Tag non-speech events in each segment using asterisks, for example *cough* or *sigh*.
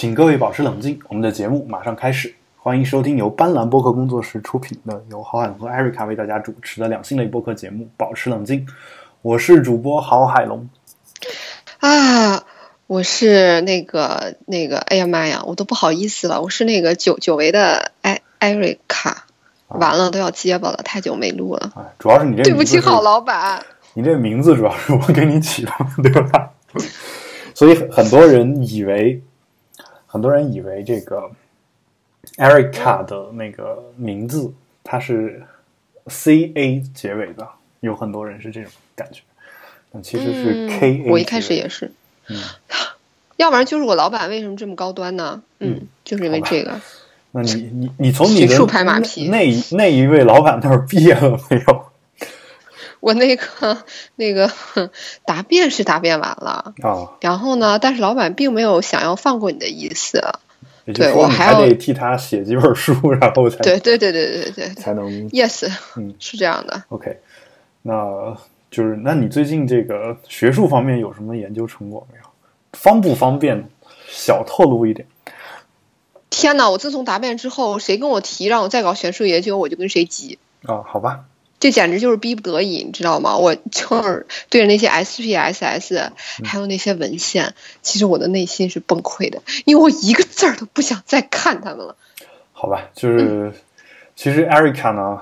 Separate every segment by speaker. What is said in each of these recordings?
Speaker 1: 请各位保持冷静，我们的节目马上开始。欢迎收听由斑斓播客工作室出品的，由郝海龙和艾瑞卡为大家主持的两性类播客节目《保持冷静》。我是主播郝海龙。
Speaker 2: 啊，我是那个那个，哎呀妈呀，我都不好意思了。我是那个久久违的艾艾瑞卡，完了都要结巴了，太久没录了。
Speaker 1: 哎，主要是你这
Speaker 2: 对不起，郝老板。
Speaker 1: 你这名字主要是我给你起的，对吧？*laughs* 所以很多人以为，很多人以为这个 Erica 的那个名字它是 C A 结尾的，有很多人是这种感觉，但其实是 K A。
Speaker 2: 我一开始也是，
Speaker 1: 嗯，
Speaker 2: 要不然就是我老板为什么这么高端呢？嗯，就是因为这个。
Speaker 1: 那你你你从你的那那一位老板那儿毕业了没有？
Speaker 2: 我那个那个答辩是答辩完了
Speaker 1: 啊，
Speaker 2: 然后呢，但是老板并没有想要放过你的意思，
Speaker 1: 对
Speaker 2: 我还
Speaker 1: 得替他写几本书，然后才
Speaker 2: 对对对对对对
Speaker 1: 才能
Speaker 2: yes，
Speaker 1: 嗯，
Speaker 2: 是这样的。
Speaker 1: OK，那就是那你最近这个学术方面有什么研究成果没有？方不方便小透露一点？
Speaker 2: 天哪！我自从答辩之后，谁跟我提让我再搞学术研究，我就跟谁急。
Speaker 1: 啊，好吧。
Speaker 2: 这简直就是逼不得已，你知道吗？我就是对着那些 SPSS，还有那些文献，其实我的内心是崩溃的，因为我一个字儿都不想再看他们了。
Speaker 1: 好吧，就是、其实 Erica 呢，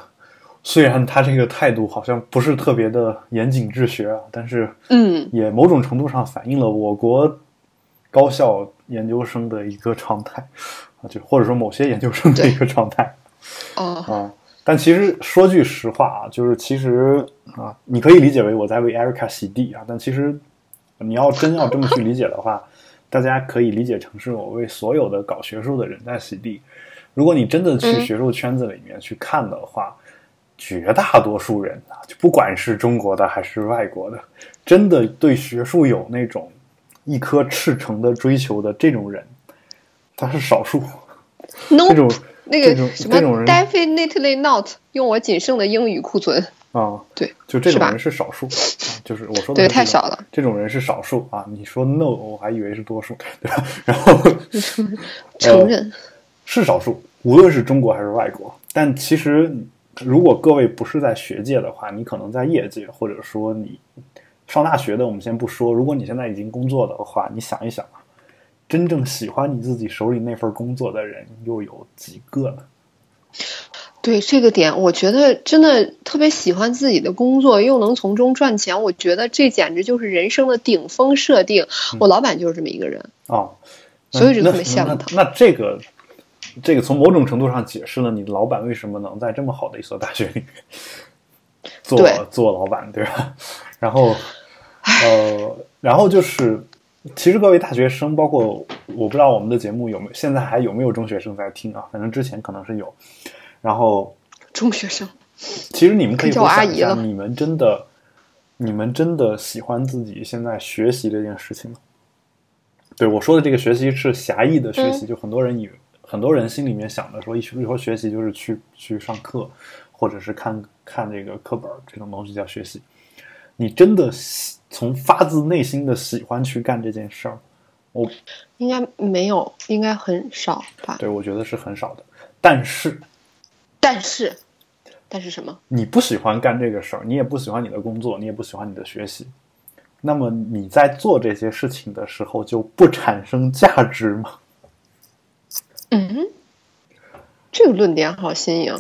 Speaker 1: 虽然他这个态度好像不是特别的严谨治学啊，但是
Speaker 2: 嗯，
Speaker 1: 也某种程度上反映了我国高校研究生的一个常态啊，就或者说某些研究生的一个常态
Speaker 2: 哦，
Speaker 1: 啊。但其实说句实话啊，就是其实啊，你可以理解为我在为 Erica 洗地啊，但其实你要真要这么去理解的话，大家可以理解成是我为所有的搞学术的人在洗地。如果你真的去
Speaker 2: 嗯
Speaker 1: 学术圈子里面去看的话，绝大多数人啊，就不管是中国的还是外国的，真的对学术有那种一颗赤诚的追求的这种人，他是少数。*laughs* 这种
Speaker 2: 那
Speaker 1: 种
Speaker 2: 个什么 definitely not，用我仅剩的英语库存，
Speaker 1: 啊，
Speaker 2: 对，
Speaker 1: 就这种人是少数啊，就是我说的
Speaker 2: 对太少了，
Speaker 1: 这种人是少数啊。你说 no，我还以为是多数，对吧？然后 *laughs*
Speaker 2: 承认。
Speaker 1: 是少数，无论是中国还是外国。但其实，如果各位不是在学界的话，你可能在业界，或者说你上大学的，我们先不说。如果你现在已经工作的话，你想一想啊，真正喜欢你自己手里那份工作的人又有几个呢？
Speaker 2: 对这个点，我觉得真的特别喜欢自己的工作，又能从中赚钱，我觉得这简直就是人生的顶峰设定。我老板就是这么一个人，
Speaker 1: 啊，
Speaker 2: 所以就
Speaker 1: 那
Speaker 2: 特别羡慕他。
Speaker 1: 那那这个，这个从某种程度上解释了你老板为什么能在这么好的一所大学里面做做老板，对吧？然后，呃，然后就是，其实各位大学生，包括我不知道我们的节目有没有，现在还有没有中学生在听啊？反正之前可能是有。然后，
Speaker 2: 中学生，
Speaker 1: 其实你们可以
Speaker 2: 叫我
Speaker 1: 回想一下，
Speaker 2: 阿姨了
Speaker 1: 你们真的，你们真的喜欢自己现在学习这件事情吗？对我说的这个学习是狭义的学习，就很多人以为很多人心里面想的说，一以后学习就是去去上课，或者是看看这个课本这种东西叫学习。你真的喜从发自内心的喜欢去干这件事儿，我
Speaker 2: 应该没有，应该很少吧？
Speaker 1: 对我觉得是很少的。但是
Speaker 2: 但是，但是什么？
Speaker 1: 你不喜欢干这个事儿，你也不喜欢你的工作，你也不喜欢你的学习，那么你在做这些事情的时候就不产生价值吗？
Speaker 2: 嗯，这个论点好新颖。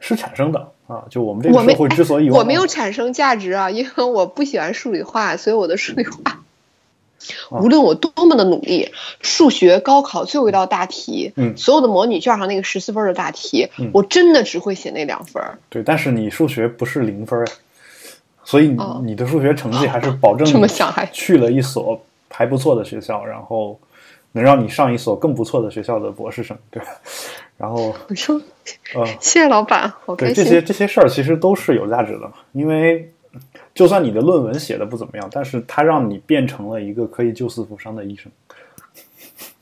Speaker 1: 是产生的啊！就我们这个社会之所以
Speaker 2: 我
Speaker 1: 往
Speaker 2: 没有产生价值啊，因为我不喜欢数理化，所以我的数理化，
Speaker 1: 哦
Speaker 2: 无论我多么的努力，数学高考最后一道大题，
Speaker 1: 嗯
Speaker 2: 所有的模拟卷上那个十四分的大题，
Speaker 1: 嗯
Speaker 2: 我真的只会写那两分。
Speaker 1: 对，但是你数学不是零分，所以你的数学成绩还是保证 *laughs*
Speaker 2: 这么想还
Speaker 1: 去了一所还不错的学校，然后能让你上一所更不错的学校的博士生，对吧？然后 *laughs*
Speaker 2: 我说
Speaker 1: 呃，
Speaker 2: 谢谢老板，好
Speaker 1: 对
Speaker 2: 开心。
Speaker 1: 这些这些事儿其实都是有价值的嘛，因为就算你的论文写的不怎么样，但是它让你变成了一个可以救死扶伤的医生，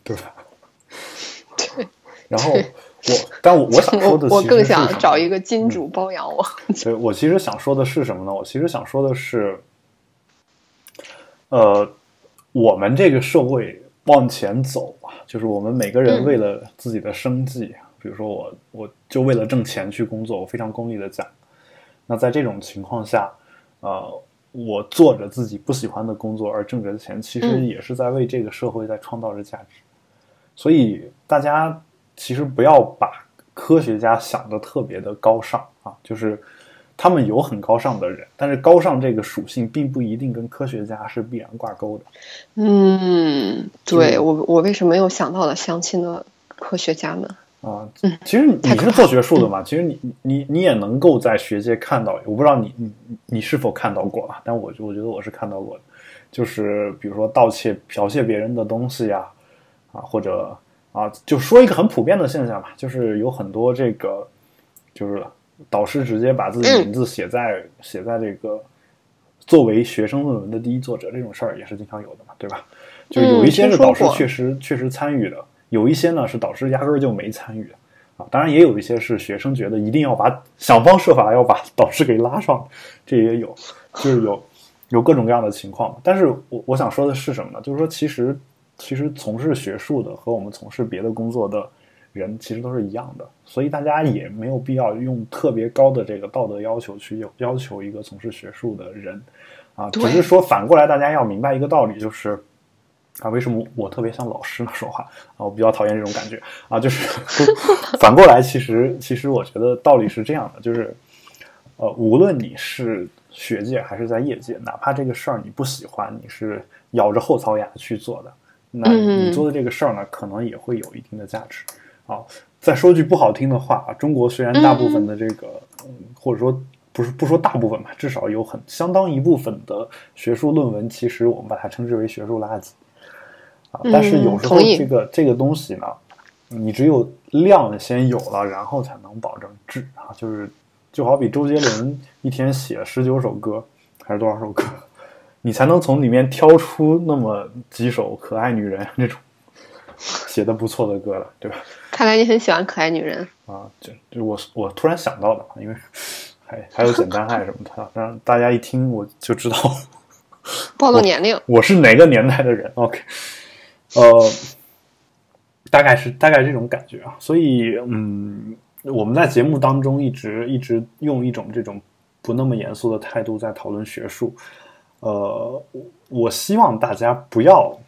Speaker 1: 对吧？
Speaker 2: 对，
Speaker 1: 然后我，但我我想说的
Speaker 2: 我我更想找一个金主包养我。*laughs*
Speaker 1: 对我其实想说的是什么呢？我其实想说的是，呃，我们这个社会，往前走啊，就是我们每个人
Speaker 2: 嗯。
Speaker 1: 为了自己的生计，比如说我我就为了挣钱去工作，我非常功利的讲，那在这种情况下，呃，我做着自己不喜欢的工作而挣着钱，其实
Speaker 2: 嗯。
Speaker 1: 也是在为这个社会在创造着价值。所以大家其实不要把科学家想的特别的高尚啊，就是他们有很高尚的人，但是高尚这个属性并不一定跟科学家是必然挂钩的。
Speaker 2: 嗯，对我我为什么又想到了相亲的科学家们？
Speaker 1: 啊，
Speaker 2: 嗯
Speaker 1: 其实你是做学术的嘛，其实你你你也能够在学界看到，我不知道你你你是否看到过啊，但我我觉得我是看到过的，就是比如说盗窃、剽窃别人的东西呀、啊，或者啊，就说一个很普遍的现象吧，就是有很多这个就是导师直接把自己
Speaker 2: 嗯
Speaker 1: 名字写在、写在这个作为学生论文的第一作者这种事儿也是经常有的嘛，对吧？就有一些是导师确实确实参与的，有一些呢是导师压根儿就没参与的啊。当然也有一些是学生觉得一定要把想方设法要把 *laughs* 导师给拉上，这也有，就是有有各种各样的情况。但是我我想说的是什么呢？就是说其实其实从事学术的和我们从事别的工作的人其实都是一样的，所以大家也没有必要用特别高的这个道德要求去要要求一个从事学术的人啊，只是说反过来大家要明白一个道理，就是。啊，为什么我特别像老师呢？说话啊，我比较讨厌这种感觉啊，就是 *laughs* 反过来，其实其实我觉得道理是这样的，就是呃，无论你是学界还是在业界，哪怕这个事儿你不喜欢，你是咬着后槽牙去做的，那
Speaker 2: 嗯
Speaker 1: 你做的这个事儿呢，可能也会有一定的价值啊。再说句不好听的话啊，中国虽然大部分的这个，嗯，或者说不是不说大部分吧，至少有很相当一部分的学术论文，其实我们把它称之为学术垃圾啊。但是有时候这个这个东西呢，你只有量先有了，然后才能保证质啊。就是就好比周杰伦一天写十九首歌，还是多少首歌，你才能从里面挑出那么几首可爱女人那种 *laughs* 写的不错的歌了，对吧？
Speaker 2: 看来你很喜欢可爱女人。
Speaker 1: 啊，就就我我突然想到的，因为还还有简单爱什么的，让大家一听我就知道 *laughs*
Speaker 2: 暴露年龄，
Speaker 1: 我是哪个年代的人。OK，呃，大概是大概这种感觉啊。所以，嗯，我们在节目当中一直一直用一种这种不那么严肃的态度在讨论学术。呃，我我希望大家不要，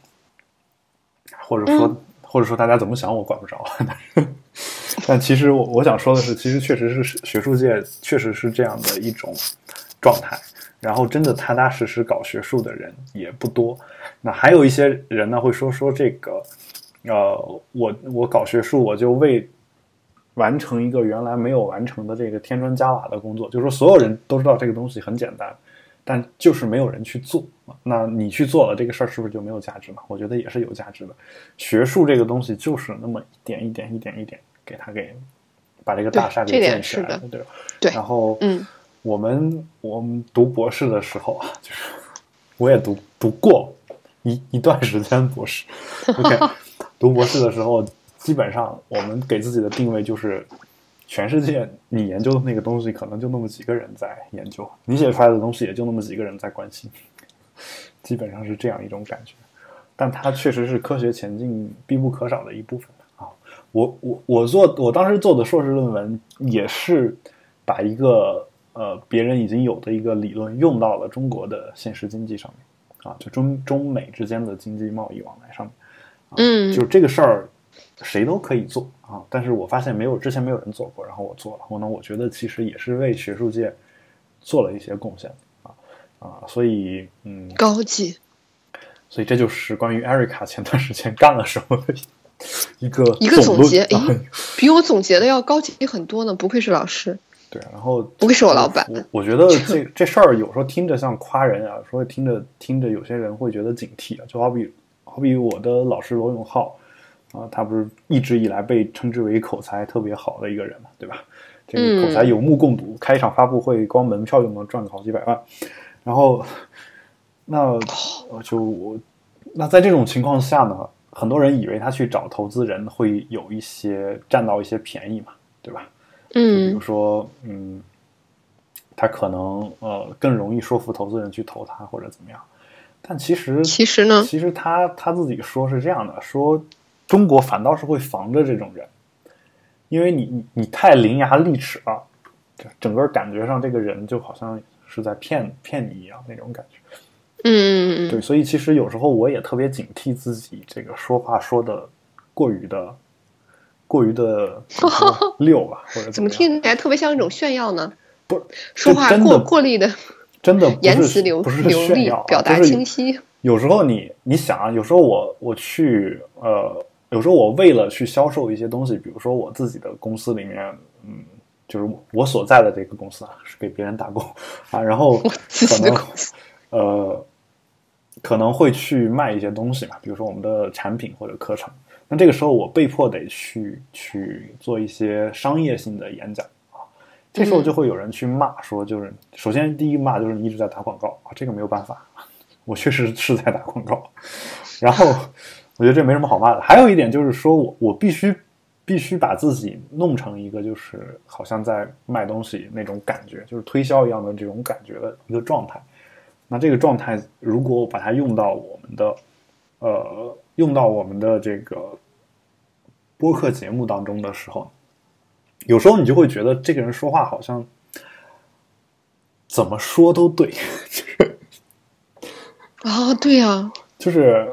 Speaker 1: 或者说、或者说大家怎么想我管不着，*laughs* 但其实我我想说的是，其实确实是学术界确实是这样的一种状态。然后真的踏踏实实搞学术的人也不多。那还有一些人呢，会说说这个，呃，我我搞学术，我就为完成一个原来没有完成的这个添砖加瓦的工作，就是说所有人都知道这个东西很简单，但就是没有人去做。那你去做了这个事儿，是不是就没有价值嘛？我觉得也是有价值的。学术这个东西就是那么一点一点一点一点给它给把这个大厦给建起来
Speaker 2: 的，
Speaker 1: 对吧？
Speaker 2: 对
Speaker 1: 然后
Speaker 2: 嗯
Speaker 1: 我们我们读博士的时候啊，就是我也读读过一一段时间博士。OK，*laughs* 读博士的时候，基本上我们给自己的定位就是，全世界你研究的那个东西，可能就那么几个人在研究，你写出来的东西也就那么几个人在关心，*laughs* 基本上是这样一种感觉。但它确实是科学前进必不可少的一部分啊。我我我做我当时做的硕士论文也是把一个呃别人已经有的一个理论用到了中国的现实经济上面啊，就中中美之间的经济贸易往来上面。啊、
Speaker 2: 嗯
Speaker 1: 就这个事儿谁都可以做啊，但是我发现没有之前没有人做过，然后我做了，我呢我觉得其实也是为学术界做了一些贡献啊啊，所以嗯，
Speaker 2: 高级，
Speaker 1: 所以这就是关于艾瑞卡前段时间干了什么的一个
Speaker 2: 一个总结，诶，比我总结的要高级很多呢，不愧是老师。*laughs*
Speaker 1: 对，然后
Speaker 2: 不愧是我老板
Speaker 1: 我我觉得 *laughs* 这这事儿有时候听着像夸人啊，说听着听着有些人会觉得警惕啊，就好比好比我的老师罗永浩啊，他不是一直以来被称之为口才特别好的一个人嘛，对吧？这个口才有目共睹，开一场发布会光门票就能赚个好几百万，然后那呃就我那在这种情况下呢，很多人以为他去找投资人会有一些占到一些便宜嘛，对吧？嗯比如
Speaker 2: 嗯
Speaker 1: 说，嗯，他可能呃更容易说服投资人去投他或者怎么样。但其实
Speaker 2: 其实呢，
Speaker 1: 其实他他自己说是这样的，说中国反倒是会防着这种人，因为你你你太伶牙俐齿了，就整个感觉上这个人就好像是在骗骗你一样那种感觉。
Speaker 2: 嗯嗯嗯
Speaker 1: 对，所以其实有时候我也特别警惕自己这个说话说的过于的过于的怎么说溜吧，或者
Speaker 2: 怎么
Speaker 1: 样
Speaker 2: 听起来特别像一种炫耀呢？
Speaker 1: 不
Speaker 2: 说话过过力的
Speaker 1: 真的不是
Speaker 2: 言辞流
Speaker 1: 不是
Speaker 2: 流利
Speaker 1: 炫耀啊，
Speaker 2: 表达清晰。
Speaker 1: 有时候你你想啊，有时候我我去呃，有时候我为了去销售一些东西，比如说我自己的公司里面，嗯，就是我所在的这个公司啊，是给别人打工啊，然后可能呃可能会去卖一些东西嘛，比如说我们的产品或者课程。那这个时候我被迫得去去做一些商业性的演讲啊，这时候就会有人去骂说，就是首先第一骂就是你一直在打广告啊，这个没有办法，我确实是在打广告。*laughs* 然后我觉得这没什么好骂的。还有一点就是说我我必须必须把自己弄成一个就是好像在卖东西那种感觉，就是推销一样的这种感觉的一个状态。那这个状态如果我把它用到我们的呃用到我们的这个播客节目当中的时候，有时候你就会觉得这个人说话好像怎么说都对，*laughs* 就是
Speaker 2: 啊，对呀、
Speaker 1: 就是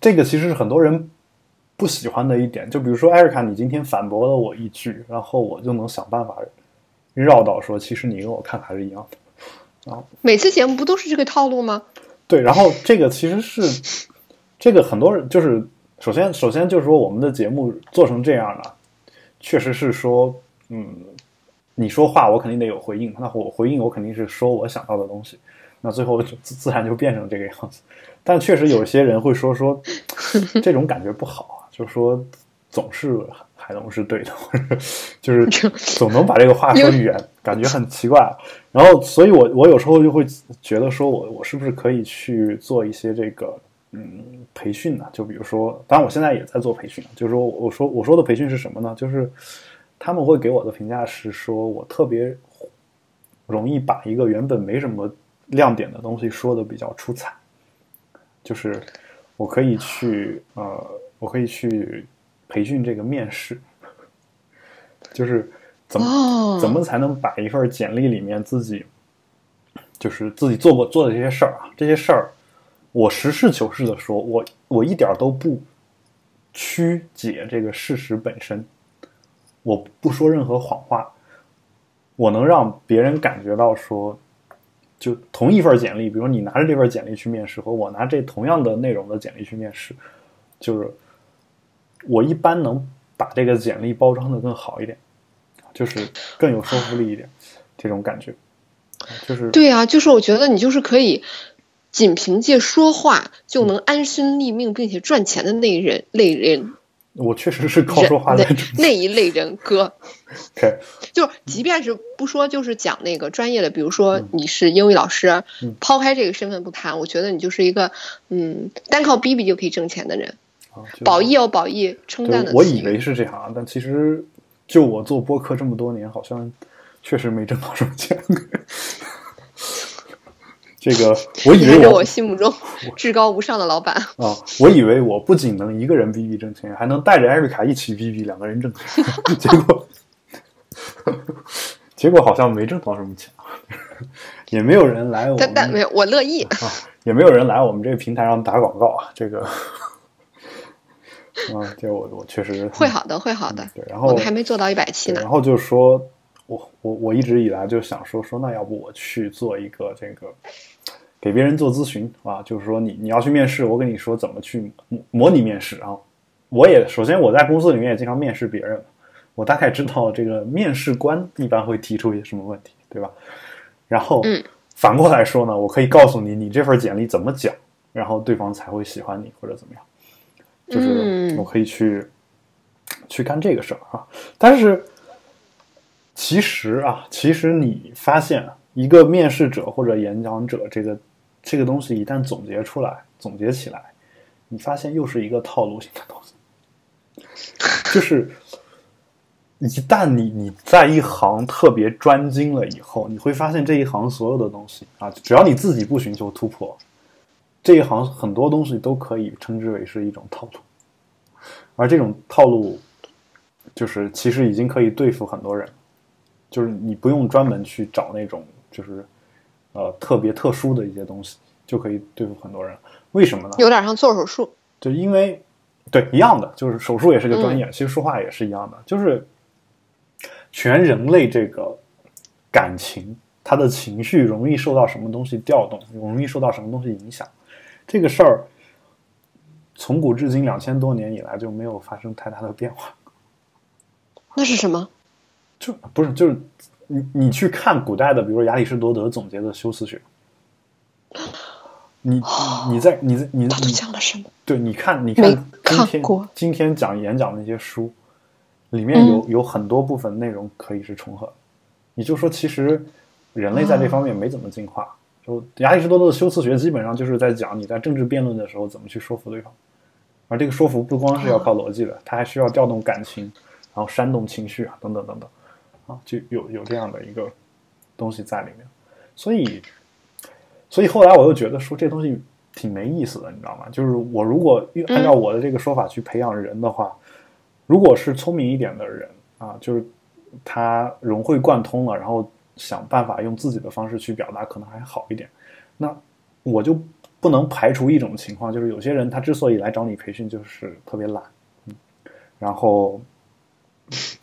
Speaker 1: 这个其实是很多人不喜欢的一点。就比如说艾瑞卡，你今天反驳了我一句，然后我就能想办法绕到说，其实你跟我看法是一样的。
Speaker 2: 每次节目不都是这个套路吗？
Speaker 1: 对，然后这个其实是这个很多人就是首先首先就是说我们的节目做成这样了，确实是说嗯，你说话我肯定得有回应，那我回应我肯定是说我想到的东西，那最后就自自然就变成这个样子。但确实有些人会说说这种感觉不好啊，*laughs* 就是说总是海龙是对的，*laughs* 就是总能把这个话说远，*laughs* 感觉很奇怪。然后，所以我我有时候就会觉得说我我是不是可以去做一些这个嗯培训呢？就比如说，当然我现在也在做培训，就是说我说我说的培训是什么呢？就是他们会给我的评价是说我特别容易把一个原本没什么亮点的东西说的比较出彩，就是我可以去呃，我可以去培训这个面试，就是怎么、
Speaker 2: 哦，
Speaker 1: 怎么才能把一份简历里面自己就是自己做过做的这些事儿啊，这些事儿，我实事求是的说，我我一点儿都不曲解这个事实本身，我不说任何谎话，我能让别人感觉到说，就同一份简历，比如你拿着这份简历去面试，和我拿这同样的内容的简历去面试，就是我一般能把这个简历包装的更好一点，就是更有说服力一点，这种感觉，就是
Speaker 2: 对啊，就是我觉得你就是可以仅凭借说话就能安身立命并且赚钱的那人类人。
Speaker 1: 我确实是靠说话的
Speaker 2: 那那一类人哥就即便是不说，就是讲那个专业的，比如说你是英语老师，
Speaker 1: 嗯
Speaker 2: 抛开这个身份不谈，我觉得你就是一个嗯，单靠逼逼就可以挣钱的人。
Speaker 1: 啊，就
Speaker 2: 褒义有褒义，称赞的词
Speaker 1: 我以为是这样啊，但其实就我做播客这么多年，好像确实没挣到什么钱。这个我以为我
Speaker 2: 我心目中至高无上的老板。
Speaker 1: 啊，我以为我不仅能一个人逼逼挣钱，还能带着艾瑞卡一起逼逼，两个人挣钱。*laughs* 结果，结果好像没挣到什么钱，也没有人来我们
Speaker 2: 但但没有，我乐意。
Speaker 1: 啊，也没有人来我们这个平台上打广告啊。这个，啊，这我我确实
Speaker 2: 会好的，会好的。
Speaker 1: 对，然后
Speaker 2: 我们还没做到一百期呢
Speaker 1: 然。后就说，我我我一直以来就想说说，那要不我去做一个这个给别人做咨询啊，就是说你你要去面试，我跟你说怎么去模模拟面试啊。我也首先我在公司里面也经常面试别人，我大概知道这个面试官一般会提出一些什么问题，对吧？然后
Speaker 2: 嗯
Speaker 1: 反过来说呢，我可以告诉你你这份简历怎么讲，然后对方才会喜欢你或者怎么样，就是
Speaker 2: 嗯
Speaker 1: 我可以去、去干这个事儿啊。但是其实啊，其实你发现一个面试者或者演讲者，这个这个东西一旦总结出来、总结起来，你发现又是一个套路性的东西，就是 *laughs* 一旦你你在一行特别专精了以后，你会发现这一行所有的东西啊，只要你自己不寻求突破，这一行很多东西都可以称之为是一种套路，而这种套路就是其实已经可以对付很多人，就是你不用专门去找那种就是呃特别特殊的一些东西，就可以对付很多人。为什么呢？
Speaker 2: 有点像做手术。
Speaker 1: 就因为对一样的，就是手术也是个专业，其实说话也是一样的，就是全人类这个感情，他的情绪容易受到什么东西调动，容易受到什么东西影响。这个事儿从古至今两千多年以来就没有发生太大的变化。
Speaker 2: 那是什么？
Speaker 1: 就不是就是你你去看古代的，比如说亚里士多德总结的修辞学，你你在你在你
Speaker 2: 他都
Speaker 1: 你
Speaker 2: 讲了什么？
Speaker 1: 对，你看你
Speaker 2: 没
Speaker 1: 看今天今天讲演讲的那些书，里面有、
Speaker 2: 嗯
Speaker 1: 有很多部分内容可以是重合的。你就说，其实人类在这方面没怎么进化。就亚里士多德的修辞学基本上就是在讲你在政治辩论的时候怎么去说服对方，而这个说服不光是要靠逻辑的，它还需要调动感情，然后煽动情绪啊，等等等等，啊，就有有这样的一个东西在里面。所以，所以后来我又觉得说这东西挺没意思的，你知道吗？就是我如果按照我的这个说法去培养人的话，如果是聪明一点的人啊，就是他融会贯通了，然后想办法用自己的方式去表达，可能还好一点。那我就不能排除一种情况，就是有些人他之所以来找你培训，就是特别懒，嗯，然后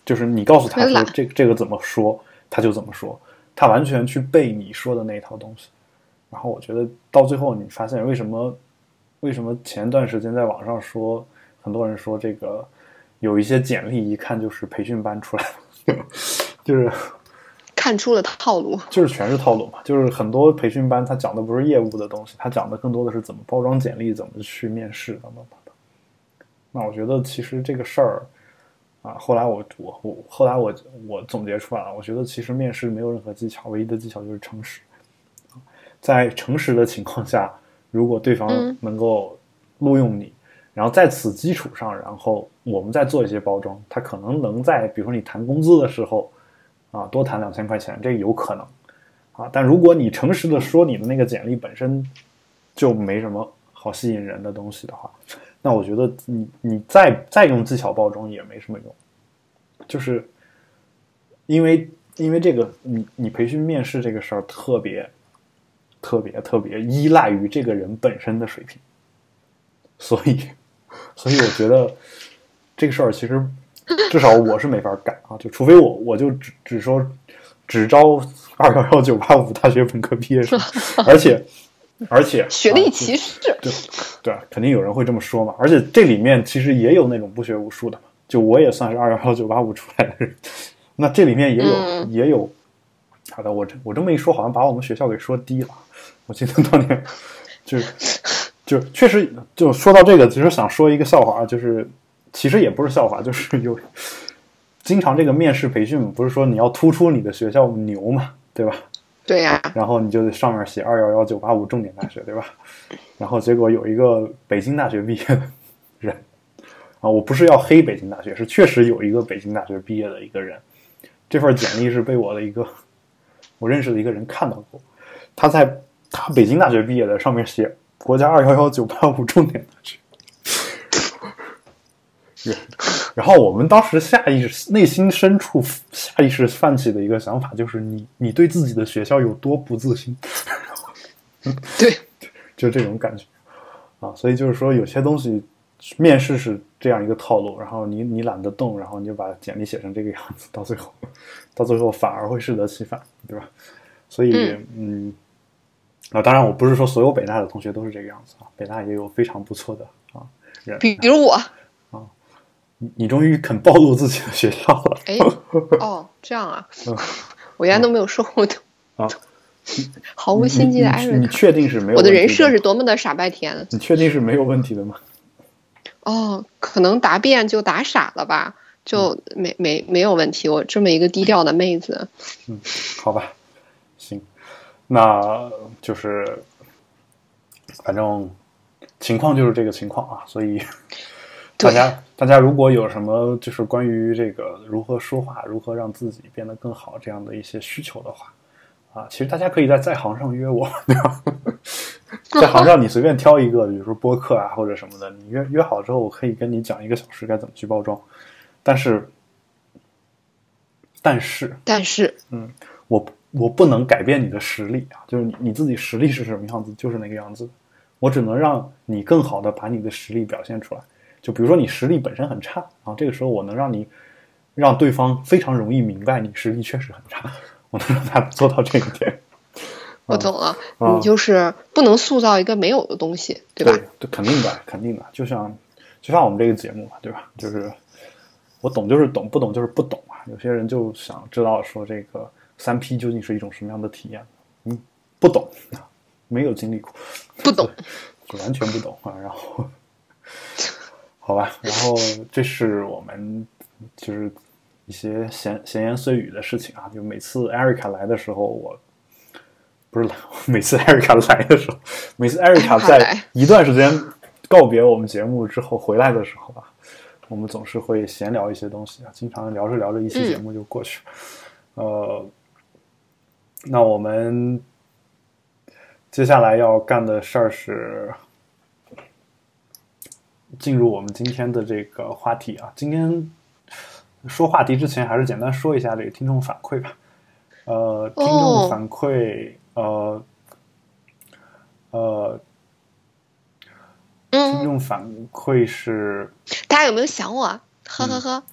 Speaker 1: 就是你告诉他说
Speaker 2: 这个
Speaker 1: 这这个怎么说，他就怎么说，他完全去背你说的那一套东西。然后我觉得到最后，你发现为什么为什么前段时间在网上说，很多人说这个有一些简历一看就是培训班出来的，*laughs* 就是
Speaker 2: 看出了套路。
Speaker 1: 就是全是套路嘛，就是很多培训班他讲的不是业务的东西，他讲的更多的是怎么包装简历，怎么去面试等等等等。那我觉得其实这个事儿啊，后来我我我后来我我总结出来了，我觉得其实面试没有任何技巧，唯一的技巧就是诚实。在诚实的情况下，如果对方
Speaker 2: 嗯
Speaker 1: 能够录用你，然后在此基础上，然后我们再做一些包装，他可能能在比如说你谈工资的时候啊多谈两千块钱，这个有可能啊。但如果你诚实的说你的那个简历本身就没什么好吸引人的东西的话，那我觉得你你再再用技巧包装也没什么用，就是因为因为这个你你培训面试这个事儿特别特别特别依赖于这个人本身的水平，所以所以我觉得这个事儿其实至少我是没法干啊，就除非我我就只只说只招二幺幺九八五大学本科毕业生，*laughs* 而且而且 *laughs*
Speaker 2: 学历
Speaker 1: 啊
Speaker 2: 歧视，
Speaker 1: 对对，肯定有人会这么说嘛。而且这里面其实也有那种不学无术的嘛，就我也算是二幺幺九八五出来的人，那这里面也有、
Speaker 2: 嗯
Speaker 1: 也有。好的，我这我这么一说，好像把我们学校给说低了。我记得当年就就确实就说到这个，其实想说一个笑话啊，就是其实也不是笑话，就是 *laughs* 有经常这个面试培训不是说你要突出你的学校牛嘛，对吧？
Speaker 2: 对呀、
Speaker 1: 然后你就上面写二幺幺九八五重点大学，对吧？然后结果有一个北京大学毕业的人啊，我不是要黑北京大学，是确实有一个北京大学毕业的一个人，这份简历是被我的一个我认识的一个人看到过，他在他北京大学毕业的上面写国家二幺幺九八五重点大学 *laughs* 人。然后我们当时下意识、内心深处下意识泛起的一个想法就是你，你对自己的学校有多不自信，
Speaker 2: 对，*laughs*
Speaker 1: 就这种感觉啊。所以就是说，有些东西面试是这样一个套路，然后你你懒得动，然后你就把简历写成这个样子，到最后，*laughs* 到最后反而会适得其反，对吧？所以，嗯，啊，当然我不是说所有北大的同学都是这个样子啊，北大也有非常不错的啊人。
Speaker 2: 比比如我，
Speaker 1: 你你终于肯暴露自己的学校了。
Speaker 2: 哎，*laughs* 哦，这样啊
Speaker 1: 嗯，
Speaker 2: 我原来都没有说过的，
Speaker 1: 啊，
Speaker 2: 毫无心机的艾
Speaker 1: 瑞你你，确定是没有
Speaker 2: 我的人设是多么的傻白甜。
Speaker 1: 你确定是没有问题的吗？*laughs*
Speaker 2: 哦，可能答辩就答傻了吧，就没没没有问题。我这么一个低调的妹子，嗯
Speaker 1: 好吧，行，那就是反正情况就是这个情况啊，所以大家大家如果有什么就是关于这个如何说话、如何让自己变得更好这样的一些需求的话啊，其实大家可以在在行上约我，对吧？*laughs* 在行上你随便挑一个，比如说播客啊或者什么的，你约约好之后，我可以跟你讲一个小时该怎么去包装。但是，但是，
Speaker 2: 但是，
Speaker 1: 嗯，我我不能改变你的实力啊，就是你你自己实力是什么样子，就是那个样子。我只能让你更好的把你的实力表现出来。就比如说你实力本身很差，然后这个时候我能让你让对方非常容易明白你实力确实很差，我能让他做到这一点。*laughs*
Speaker 2: 我懂了，
Speaker 1: 啊
Speaker 2: 你就是不能塑造一个没有的东西，对吧？
Speaker 1: 对，肯定的，肯定的。就像就像我们这个节目嘛，对吧？就是我懂就是懂，不懂就是不懂嘛。有些人就想知道说这个三 P 究竟是一种什么样的体验，嗯，不懂，没有经历过，
Speaker 2: 不懂，
Speaker 1: 就完全不懂啊。然后，好吧，然后这是我们就是一些闲闲言碎语的事情啊。就每次艾瑞卡来的时候，我不是来，*laughs* 每次艾瑞卡来的时候，每次艾瑞卡在一段时间告别我们节目之后回来的时候啊，我们总是会闲聊一些东西啊，经常聊着聊着一期节目就过去了。呃，那我们接下来要干的事儿是进入我们今天的这个话题啊。今天说话题之前，还是简单说一下这个听众反馈吧。呃，听
Speaker 2: 哦
Speaker 1: 众反馈，呃，呃，听
Speaker 2: 嗯，
Speaker 1: 众反馈是
Speaker 2: 大家有没有想我啊？呵呵呵，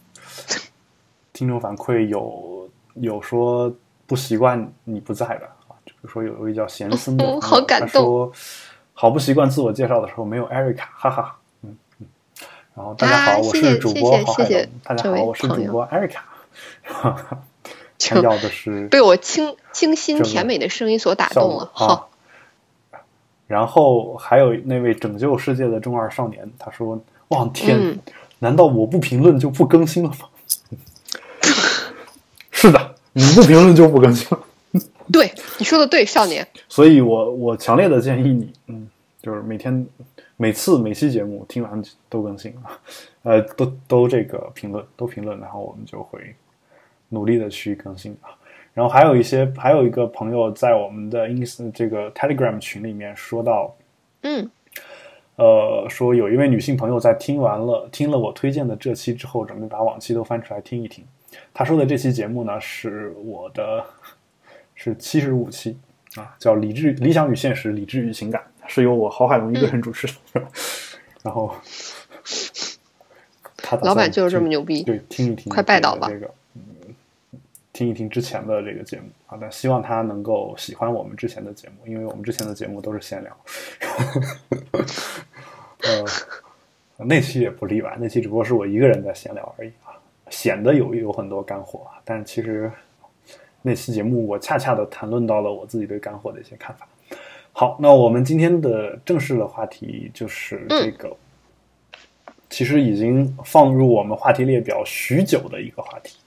Speaker 1: 听众反馈有有说不习惯你不在的啊，就比如说有一位叫贤森的朋友，
Speaker 2: 嗯好感动
Speaker 1: 他说好不习惯自我介绍的时候没有艾瑞卡，哈哈，嗯嗯。然后大家好，
Speaker 2: 啊
Speaker 1: 我是主播
Speaker 2: 谢谢谢
Speaker 1: 郝海龙，大家好，我是主播艾瑞卡。*laughs* 哈哈，他
Speaker 2: 就
Speaker 1: 要的是
Speaker 2: 被我清清新甜美的声音所打动了。
Speaker 1: 啊
Speaker 2: 好，
Speaker 1: 然后还有那位拯救世界的中二少年，他说：“哇天，
Speaker 2: 嗯
Speaker 1: 难道我不评论就不更新了吗？” *laughs* 是的，你不评论就不更新了。
Speaker 2: 对你说的对，少年，
Speaker 1: 所以我我强烈的建议你，嗯，就是每天每次每期节目听完都更新啊，*laughs* 呃，都都这个评论都评论，然后我们就会努力的去更新啊。然后还有一些还有一个朋友在我们的 ins 这个 Telegram 群里面说到，
Speaker 2: 嗯，
Speaker 1: 呃，说有一位女性朋友在听完了听了我推荐的这期之后，准备把往期都翻出来听一听。她说的这期节目呢，是我的是七十五期啊，叫《理智理想与现实，理智与情感》，是由我郝海龙一个人主持的。然后 *laughs* 他
Speaker 2: 老板就是这么牛逼。
Speaker 1: 对，听一听，
Speaker 2: 快拜倒吧
Speaker 1: 这个，嗯，听一听之前的这个节目啊，但希望他能够喜欢我们之前的节目，因为我们之前的节目都是闲聊。呃，那期也不例外，那期只不过是我一个人在闲聊而已啊，显得有有很多干货啊，但是其实那期节目我恰恰的谈论到了我自己对干货的一些看法。好，那我们今天的正式的话题就是这个，其实已经放入我们话题列表许久的一个话题，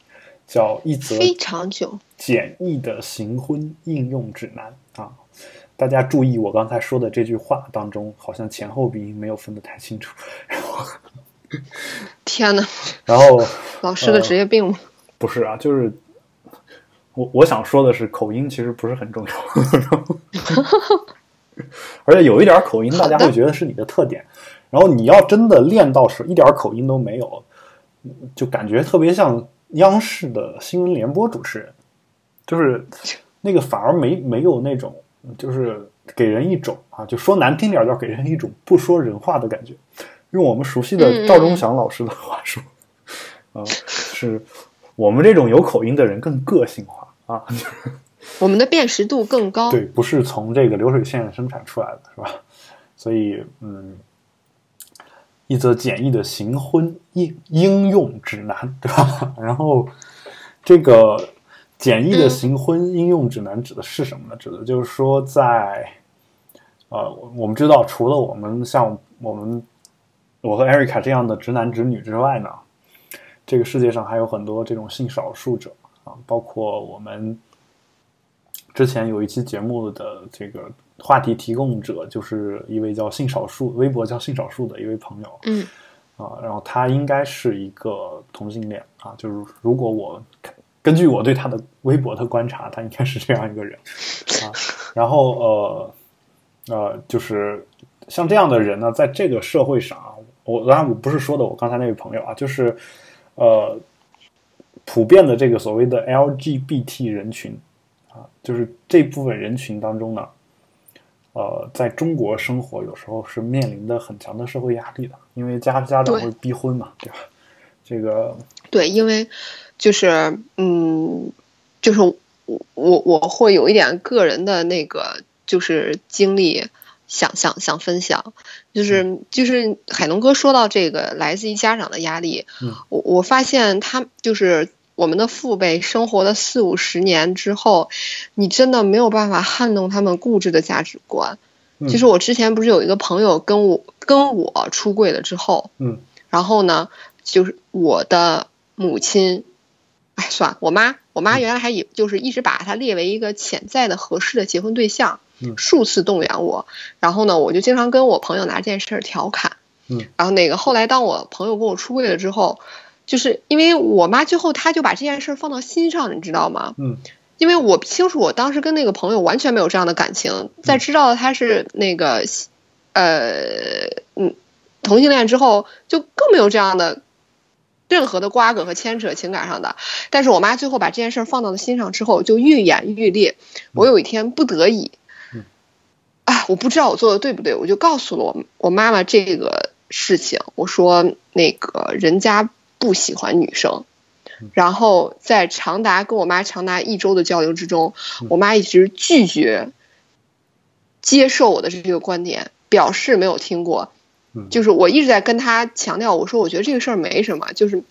Speaker 1: 叫一则
Speaker 2: 非常久，
Speaker 1: 简易的行婚应用指南啊。大家注意，我刚才说的这句话当中，好像前后鼻音没有分得太清楚。然后，
Speaker 2: 天哪，
Speaker 1: 然后 *laughs*
Speaker 2: 老师的职业病吗？
Speaker 1: 不是啊，就是我我想说的是，口音其实不是很重要，*laughs* *laughs* 而且有一点口音，大家会觉得是你的特点。然后你要真的练到是一点口音都没有，就感觉特别像央视的新闻联播主持人，就是 *laughs* 那个反而没没有那种，就是给人一种啊，就说难听点叫给人一种不说人话的感觉。用我们熟悉的赵忠祥老师的话说，啊、是我们这种有口音的人更个性化啊，
Speaker 2: 我们的辨识度更高。
Speaker 1: 对，不是从这个流水线生产出来的，是吧？所以，嗯，一则简易的行婚应应用指南，对吧？*laughs* 然后，这个简易的
Speaker 2: 嗯
Speaker 1: 行婚应用指南指的是什么呢？指的就是说在，呃，我们知道，除了我们像我们我和艾瑞卡这样的直男直女之外呢，这个世界上还有很多这种性少数者啊，包括我们之前有一期节目的这个话题提供者，就是一位叫性少数，微博叫性少数的一位朋友
Speaker 2: 嗯
Speaker 1: 啊，然后他应该是一个同性恋啊，就是如果我根据我对他的微博的观察，他应该是这样一个人啊，*laughs* 然后呃。呃，就是像这样的人呢，在这个社会上啊，我当然我不是说的我刚才那位朋友啊，就是呃，普遍的这个所谓的 LGBT 人群啊，就是这部分人群当中呢，呃，在中国生活有时候是面临的很强的社会压力的，因为家家长会逼婚嘛，对吧？这个
Speaker 2: 对，因为就是嗯，就是我我我会有一点个人的那个就是经历。想想想分享，就是就是海龙哥说到这个来自于家长的压力，
Speaker 1: 嗯
Speaker 2: 我我发现他就是我们的父辈生活了四五十年之后，你真的没有办法撼动他们固执的价值观。
Speaker 1: 嗯。
Speaker 2: 就是我之前不是有一个朋友跟我跟我出柜了之后，
Speaker 1: 嗯。
Speaker 2: 然后呢，就是我的母亲，哎，算了，我妈，我妈原来还以就是一直把她列为一个潜在的合适的结婚对象，
Speaker 1: 嗯。
Speaker 2: 数次动员我，然后呢，我就经常跟我朋友拿这件事儿调侃，
Speaker 1: 嗯，
Speaker 2: 然后那个后来当我朋友跟我出柜了之后，就是因为我妈最后她就把这件事儿放到心上，你知道吗？
Speaker 1: 嗯
Speaker 2: 因为我清楚我当时跟那个朋友完全没有这样的感情，在知道他是那个，呃，嗯，同性恋之后，就更没有这样的任何的瓜葛和牵扯情感上的。但是我妈最后把这件事儿放到了心上之后，就愈演愈烈。我有一天不得已，
Speaker 1: 嗯
Speaker 2: 啊，我不知道我做的对不对，我就告诉了我我妈妈这个事情，我说那个人家不喜欢女生。然后在长达跟我妈长达一周的交流之中，我妈一直拒绝接受我的这个观点，表示没有听过。
Speaker 1: 嗯
Speaker 2: 就是我一直在跟她强调，我说我觉得这个事儿没什么。就是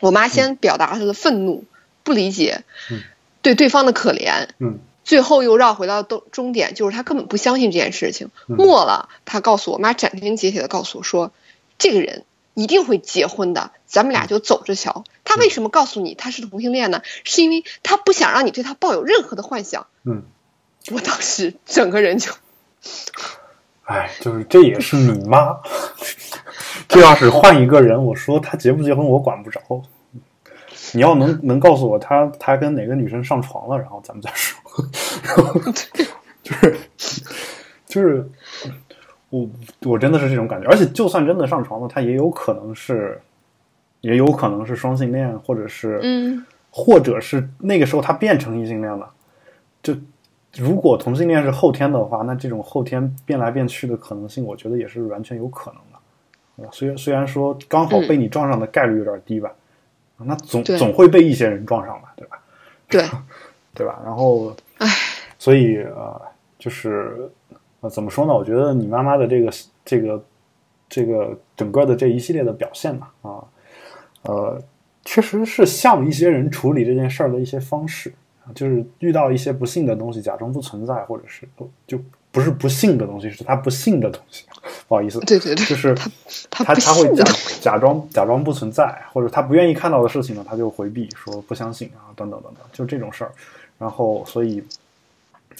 Speaker 2: 我妈先表达了她的愤怒、不理解
Speaker 1: 嗯，
Speaker 2: 对对方的可怜，
Speaker 1: 嗯
Speaker 2: 最后又绕回到终终点，就是她根本不相信这件事情。
Speaker 1: 嗯
Speaker 2: 末了，她告诉我妈斩钉截铁的告诉我说，这个人一定会结婚的，咱们俩就走着瞧。他为什么告诉你他是同性恋呢？是因为他不想让你对他抱有任何的幻想。
Speaker 1: 嗯，
Speaker 2: 我当时整个人就，
Speaker 1: 哎，就是这也是你妈。*laughs* 这要是换一个人，我说他结不结婚我管不着。你要能能告诉我他他跟哪个女生上床了，然后咱们再说。然 *laughs* 后就是就是我我真的是这种感觉，而且就算真的上床了，他也有可能是也有可能是双性恋，或者是
Speaker 2: 嗯，
Speaker 1: 或者是那个时候他变成异性恋了。就如果同性恋是后天的话，那这种后天变来变去的可能性，我觉得也是完全有可能的。虽然虽然说刚好被你撞上的概率有点低吧，那总总会被一些人撞上吧，对吧？
Speaker 2: 对，*laughs*
Speaker 1: 对吧？然后，
Speaker 2: 唉，
Speaker 1: 所以呃，就是呃，怎么说呢？我觉得你妈妈的这个这个这个整个的这一系列的表现吧，啊，呃，确实是像一些人处理这件事儿的一些方式，啊就是遇到一些不幸的东西，假装不存在，或者是就不是不幸的东西，是他不幸的东西。*laughs* 不好意思，
Speaker 2: 对对对，
Speaker 1: 就是
Speaker 2: 他
Speaker 1: 他
Speaker 2: 不
Speaker 1: 他会假假装假装不存在，或者他不愿意看到的事情呢，他就回避，说不相信啊，等等等等，就这种事儿。然后所以，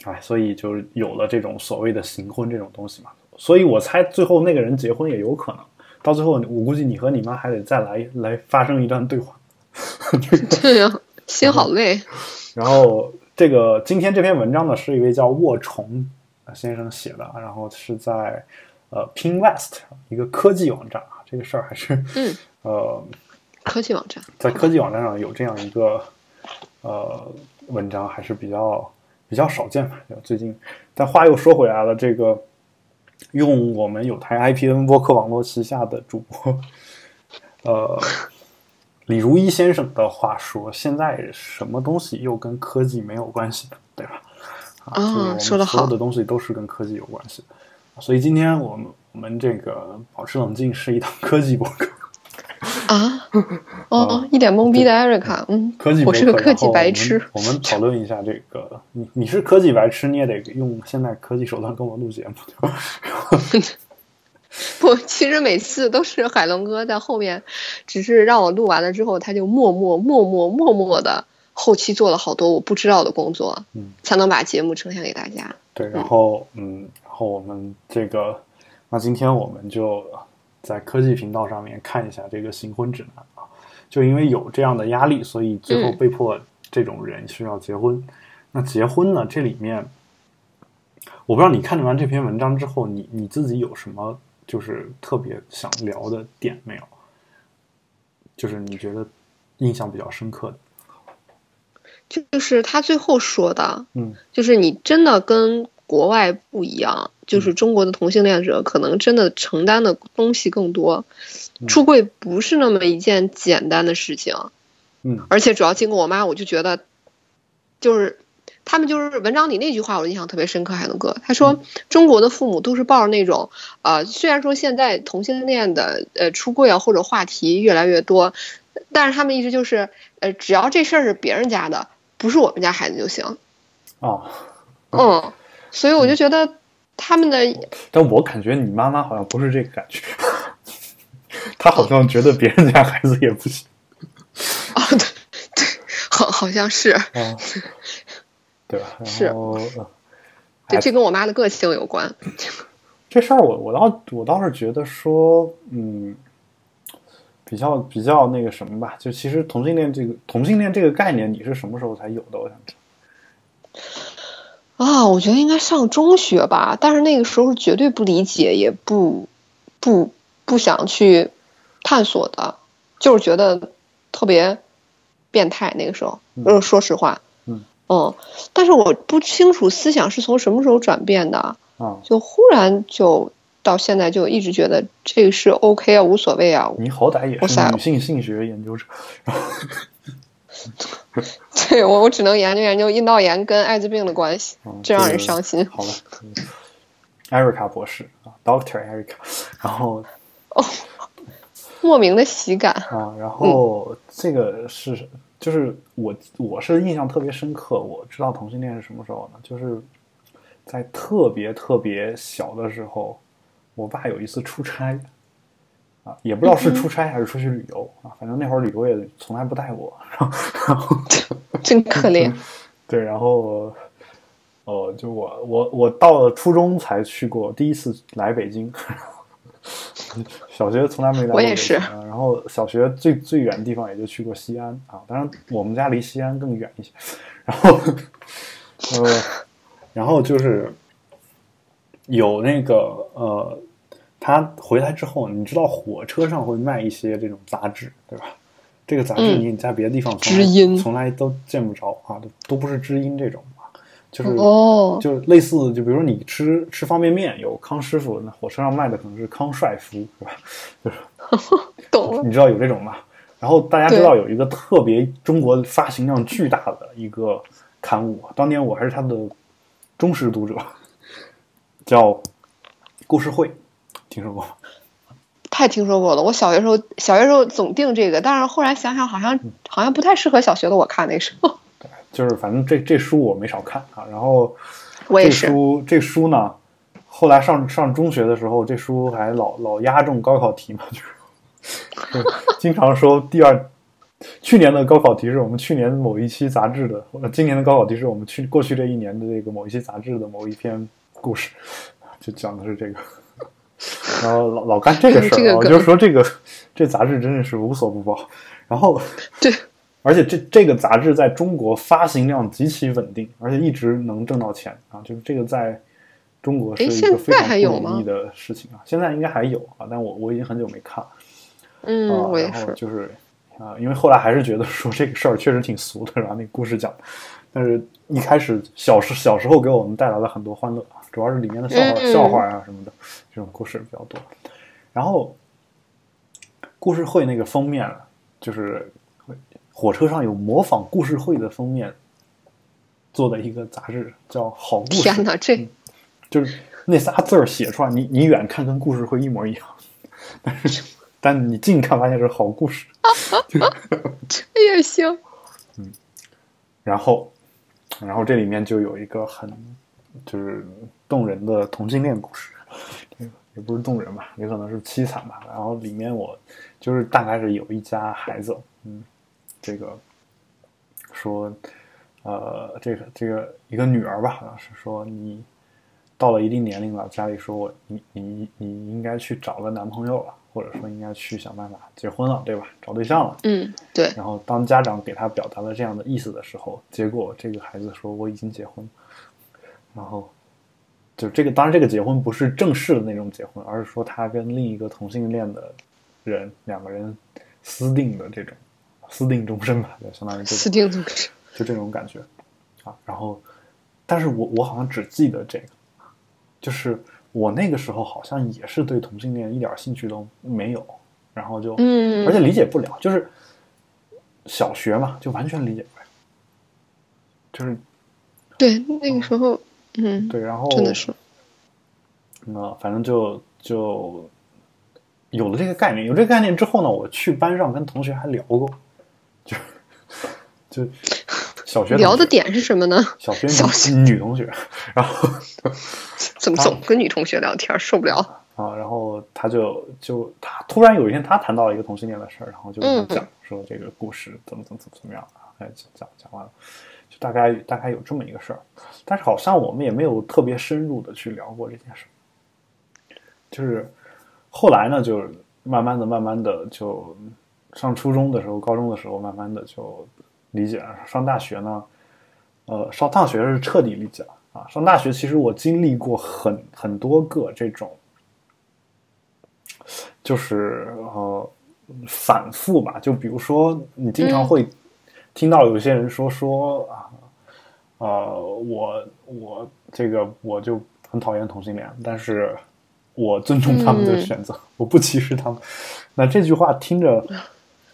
Speaker 1: 哎，所以就有了这种所谓的行婚这种东西嘛。所以我猜最后那个人结婚也有可能，到最后我估计你和你妈还得再来来发生一段对话。*laughs*
Speaker 2: 对呀、心好累。
Speaker 1: 然后这个今天这篇文章呢，是一位叫卧虫先生写的，然后是在呃 Pinwest 一个科技网站啊，这个事儿还是
Speaker 2: 嗯，
Speaker 1: 呃
Speaker 2: 科技网站，
Speaker 1: 在科技网站上有这样一个呃文章，还是比较比较少见吧。最近，但话又说回来了，这个用我们有台 IPN 播客网络旗下的主播，呃，李如一先生的话说，现在什么东西又跟科技没有关系的，对吧？啊，
Speaker 2: 啊
Speaker 1: 就是我们
Speaker 2: 说得好
Speaker 1: 所有的东西都是跟科技有关系的。所以今天我们我们这个保持冷静是一档科技播客。
Speaker 2: 啊，*laughs* 哦，一脸懵逼的艾瑞卡，嗯，
Speaker 1: 科技，
Speaker 2: 我是个科技白痴
Speaker 1: 我们。我们 *laughs* 讨论一下这个，你你是科技白痴，你也得用现在科技手段跟我录节目，对吧？*laughs*
Speaker 2: 不，其实每次都是海龙哥在后面，只是让我录完了之后，他就默默默默默默的后期做了好多我不知道的工作，
Speaker 1: 嗯，
Speaker 2: 才能把节目呈现给大家。
Speaker 1: 对，然后嗯，然后我们这个，那今天我们就在科技频道上面看一下这个新婚指南啊，就因为有这样的压力，所以最后
Speaker 2: 嗯
Speaker 1: 被迫这种人需要结婚。那结婚呢，这里面我不知道你看完这篇文章之后，你你自己有什么就是特别想聊的点没有？就是你觉得印象比较深刻的，
Speaker 2: 就是他最后说的，
Speaker 1: 嗯
Speaker 2: 就是你真的跟国外不一样，就是中国的同性恋者可能真的承担的东西更多，出柜不是那么一件简单的事情，
Speaker 1: 嗯。
Speaker 2: 而且主要经过我妈，我就觉得，就是他们就是文章里那句话，我印象特别深刻。海东哥他说，中国的父母都是抱着那种，呃，虽然说现在同性恋的呃出柜啊或者话题越来越多，但是他们一直就是，呃，只要这事儿是别人家的，不是我们家孩子就行。
Speaker 1: 哦，
Speaker 2: 嗯，所以我就觉得他们的
Speaker 1: 但我感觉你妈妈好像不是这个感觉，她好像觉得别人家孩子也不行
Speaker 2: 哦，对对，好好像是，
Speaker 1: 啊，对吧？
Speaker 2: 是对，这跟我妈的个性有关。
Speaker 1: 这事儿我我倒我倒是觉得说，嗯，比较比较那个什么吧，就其实同性恋这个同性恋这个概念，你是什么时候才有的？我想知道。
Speaker 2: 啊，我觉得应该上中学吧，但是那个时候绝对不理解，也不不不想去探索的，就是觉得特别变态。那个时候，
Speaker 1: 嗯
Speaker 2: 呃，说实话，
Speaker 1: 嗯
Speaker 2: 但是我不清楚思想是从什么时候转变的，
Speaker 1: 啊，
Speaker 2: 就忽然就到现在就一直觉得这个是 OK 啊，无所谓啊。
Speaker 1: 你好歹也是女性性学研究者，*laughs* *laughs*
Speaker 2: 对我，我只能研究研究阴道炎跟艾滋病的关系，
Speaker 1: 嗯
Speaker 2: 这让人伤心。
Speaker 1: 好了，嗯艾瑞卡博士啊，Doctor Erica，然后哦
Speaker 2: 莫名的喜感。
Speaker 1: 啊，然后这个是就是我我是印象特别深刻，我知道同性恋是什么时候呢？就是在特别特别小的时候，我爸有一次出差啊，也不知道是出差还是出去旅游啊，反正那会儿旅游也从来不带我，然后 *laughs*
Speaker 2: 真可怜。
Speaker 1: 对，然后哦，就我我我到了初中才去过，第一次来北京。小学从来没来过
Speaker 2: 我也是
Speaker 1: 啊然后小学最最远的地方也就去过西安啊，当然我们家离西安更远一些。然后，呃，然后就是有那个呃，他回来之后，你知道火车上会卖一些这种杂志，对吧？这个杂志
Speaker 2: 嗯
Speaker 1: 你在别的地方从来
Speaker 2: 知音
Speaker 1: 从来都见不着啊，都都不是知音这种啊，就是
Speaker 2: 哦，
Speaker 1: 就类似，就比如说你吃吃方便面，有康师傅，那火车上卖的可能是康帅傅，是吧？*laughs*
Speaker 2: 懂了。
Speaker 1: 你知道有这种吗？然后大家知道有一个特别中国发行量巨大的一个刊物，当年我还是他的忠实读者，叫故事会，听说过吗？
Speaker 2: 太听说过了，我小学时候小学时候总订这个，但是后来想想好像好像不太适合小学的我看那时候。
Speaker 1: 对就是反正这这书我没少看啊，然后这
Speaker 2: 我也是，
Speaker 1: 书这书呢，后来上上中学的时候，这书还老老压中高考题嘛，就是经常说第二，去年的高考题是我们去年某一期杂志的，或者今年的高考题是我们去过去这一年的这个某一期杂志的某一篇故事，就讲的是这个。*laughs* 然后老老干这个事儿、啊，我就说这个这杂志真的是无所不包。然后 *laughs*
Speaker 2: 对，
Speaker 1: 而且这这个杂志在中国发行量极其稳定，而且一直能挣到钱啊！就是这个在中国是一个非常不容易的事情啊。现在应该还有啊，但我我已经很久没看了
Speaker 2: 嗯，
Speaker 1: 啊。
Speaker 2: 我也
Speaker 1: 然后
Speaker 2: 是。
Speaker 1: 就是啊，因为后来还是觉得说这个事儿确实挺俗的，然后那个故事讲，但是一开始小时小时候给我们带来了很多欢乐啊，主要是里面的笑话、
Speaker 2: 嗯
Speaker 1: 笑话啊什么的这种故事比较多。然后故事会那个封面就是火车上有模仿故事会的封面做的一个杂志，叫《好故事》。
Speaker 2: 天哪，这
Speaker 1: 就是那仨字儿写出来，你你远看跟故事会一模一样，但是但你近看发现是好故事。*laughs*
Speaker 2: 这也行。
Speaker 1: 嗯然后，然后这里面就有一个很就是动人的同性恋故事，这 *laughs* 个也不是动人吧，也可能是凄惨吧。然后里面我就是大概是有一家孩子，嗯，这个说，呃，这个这个一个女儿吧，好像是说你到了一定年龄了，家里说我你你你应该去找个男朋友了，或者说应该去想办法结婚了，对吧？找对象了。
Speaker 2: 嗯，对，
Speaker 1: 然后当家长给他表达了这样的意思的时候，结果这个孩子说我已经结婚了，然后就这个，当然这个结婚不是正式的那种结婚，而是说他跟另一个同性恋的人两个人私定的这种私定终身吧，就相当于这
Speaker 2: 私
Speaker 1: 种
Speaker 2: 定终身。
Speaker 1: 就这种感觉啊。然后，但是我我好像只记得这个，就是我那个时候好像也是对同性恋一点兴趣都没有，然后就
Speaker 2: 嗯，
Speaker 1: 而且理解不了，就是小学嘛，就完全理解不了，就是
Speaker 2: 对那个时候，嗯，
Speaker 1: 对，然后
Speaker 2: 真的是，
Speaker 1: 那反正就就有了这个概念。有这个概念之后呢，我去班上跟同学还聊过，就就小学学
Speaker 2: 聊的点是什么呢？
Speaker 1: 小学
Speaker 2: 小学
Speaker 1: 女女同学，然后 *laughs*
Speaker 2: 怎么总跟女同学聊天，受不了。
Speaker 1: 啊，然后他就就他突然有一天他谈到了一个同性恋的事儿，然后就讲说这个故事怎么怎么怎么怎么样啊，哎讲讲讲完了，就大概大概有这么一个事儿，但是好像我们也没有特别深入的去聊过这件事儿，就是后来呢，就是慢慢的慢慢的就上初中的时候、高中的时候，慢慢的就理解了，上大学呢，呃，上大学是彻底理解了啊，上大学其实我经历过很很多个这种。就是呃反复吧，就比如说你经常会听到有些人说说啊，呃，我我这个我就很讨厌同性恋，但是我尊重他们的
Speaker 2: 嗯
Speaker 1: 选择，我不歧视他们。那这句话听着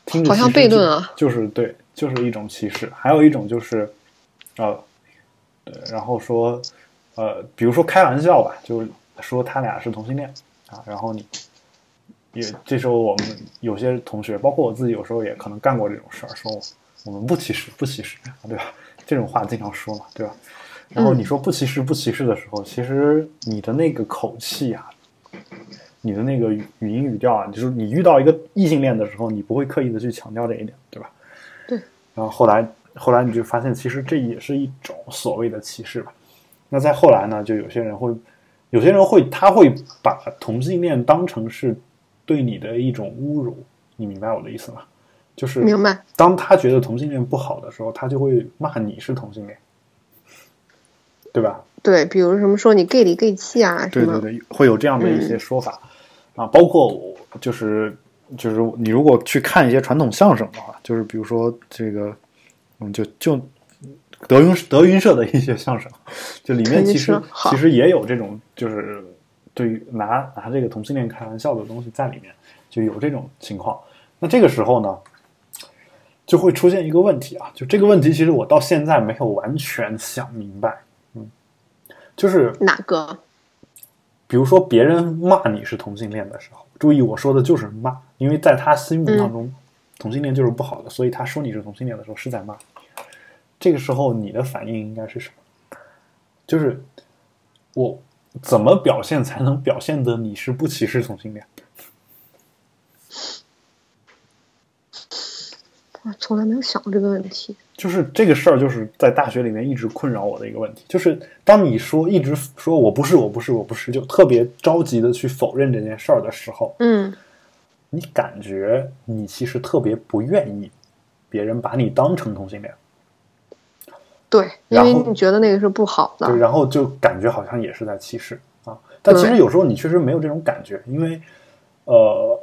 Speaker 1: 听着
Speaker 2: 好像悖论啊，
Speaker 1: 就是对，就是一种歧视。还有一种就是呃，对，然后说呃，比如说开玩笑吧，就是说他俩是同性恋啊，然后你。也这时候我们有些同学，包括我自己，有时候也可能干过这种事儿，说我们不歧视，不歧视，对吧？这种话经常说嘛，对吧？然后你说不歧视，不歧视的时候，其实你的那个口气啊，你的那个语语音语调啊，就是你遇到一个异性恋的时候，你不会刻意的去强调这一点，对吧？
Speaker 2: 对。
Speaker 1: 然后后来，后来你就发现，其实这也是一种所谓的歧视吧。那再后来呢，就有些人会，有些人会，他会把同性恋当成是。对你的一种侮辱，你明白我的意思吗？就是
Speaker 2: 明白。
Speaker 1: 当他觉得同性恋不好的时候，他就会骂你是同性恋，对吧？
Speaker 2: 对，比如什么说你 gay 里 gay 气啊，
Speaker 1: 对对对，会有这样的一些说法、嗯、啊。包括就是就是你如果去看一些传统相声的话，就是比如说这个，嗯，就就德云德云社的一些相声，就里面其实其实也有这种就是。对于拿拿这个同性恋开玩笑的东西在里面，就有这种情况。那这个时候呢，就会出现一个问题啊，就这个问题其实我到现在没有完全想明白。嗯，就是
Speaker 2: 哪个？
Speaker 1: 比如说别人骂你是同性恋的时候，注意我说的就是骂，因为在他心目当中，
Speaker 2: 嗯、
Speaker 1: 同性恋就是不好的，所以他说你是同性恋的时候是在骂。这个时候你的反应应该是什么？就是我。怎么表现才能表现的你是不歧视同性恋？
Speaker 2: 我从来没有想过这个问题。
Speaker 1: 就是这个事儿，就是在大学里面一直困扰我的一个问题。就是当你说一直说我不是，我不是，我不是，就特别着急的去否认这件事儿的时候，
Speaker 2: 嗯，
Speaker 1: 你感觉你其实特别不愿意别人把你当成同性恋。
Speaker 2: 对，因为你觉得那个是不好的，
Speaker 1: 对，然后就感觉好像也是在歧视啊。但其实有时候你确实没有这种感觉，因为呃，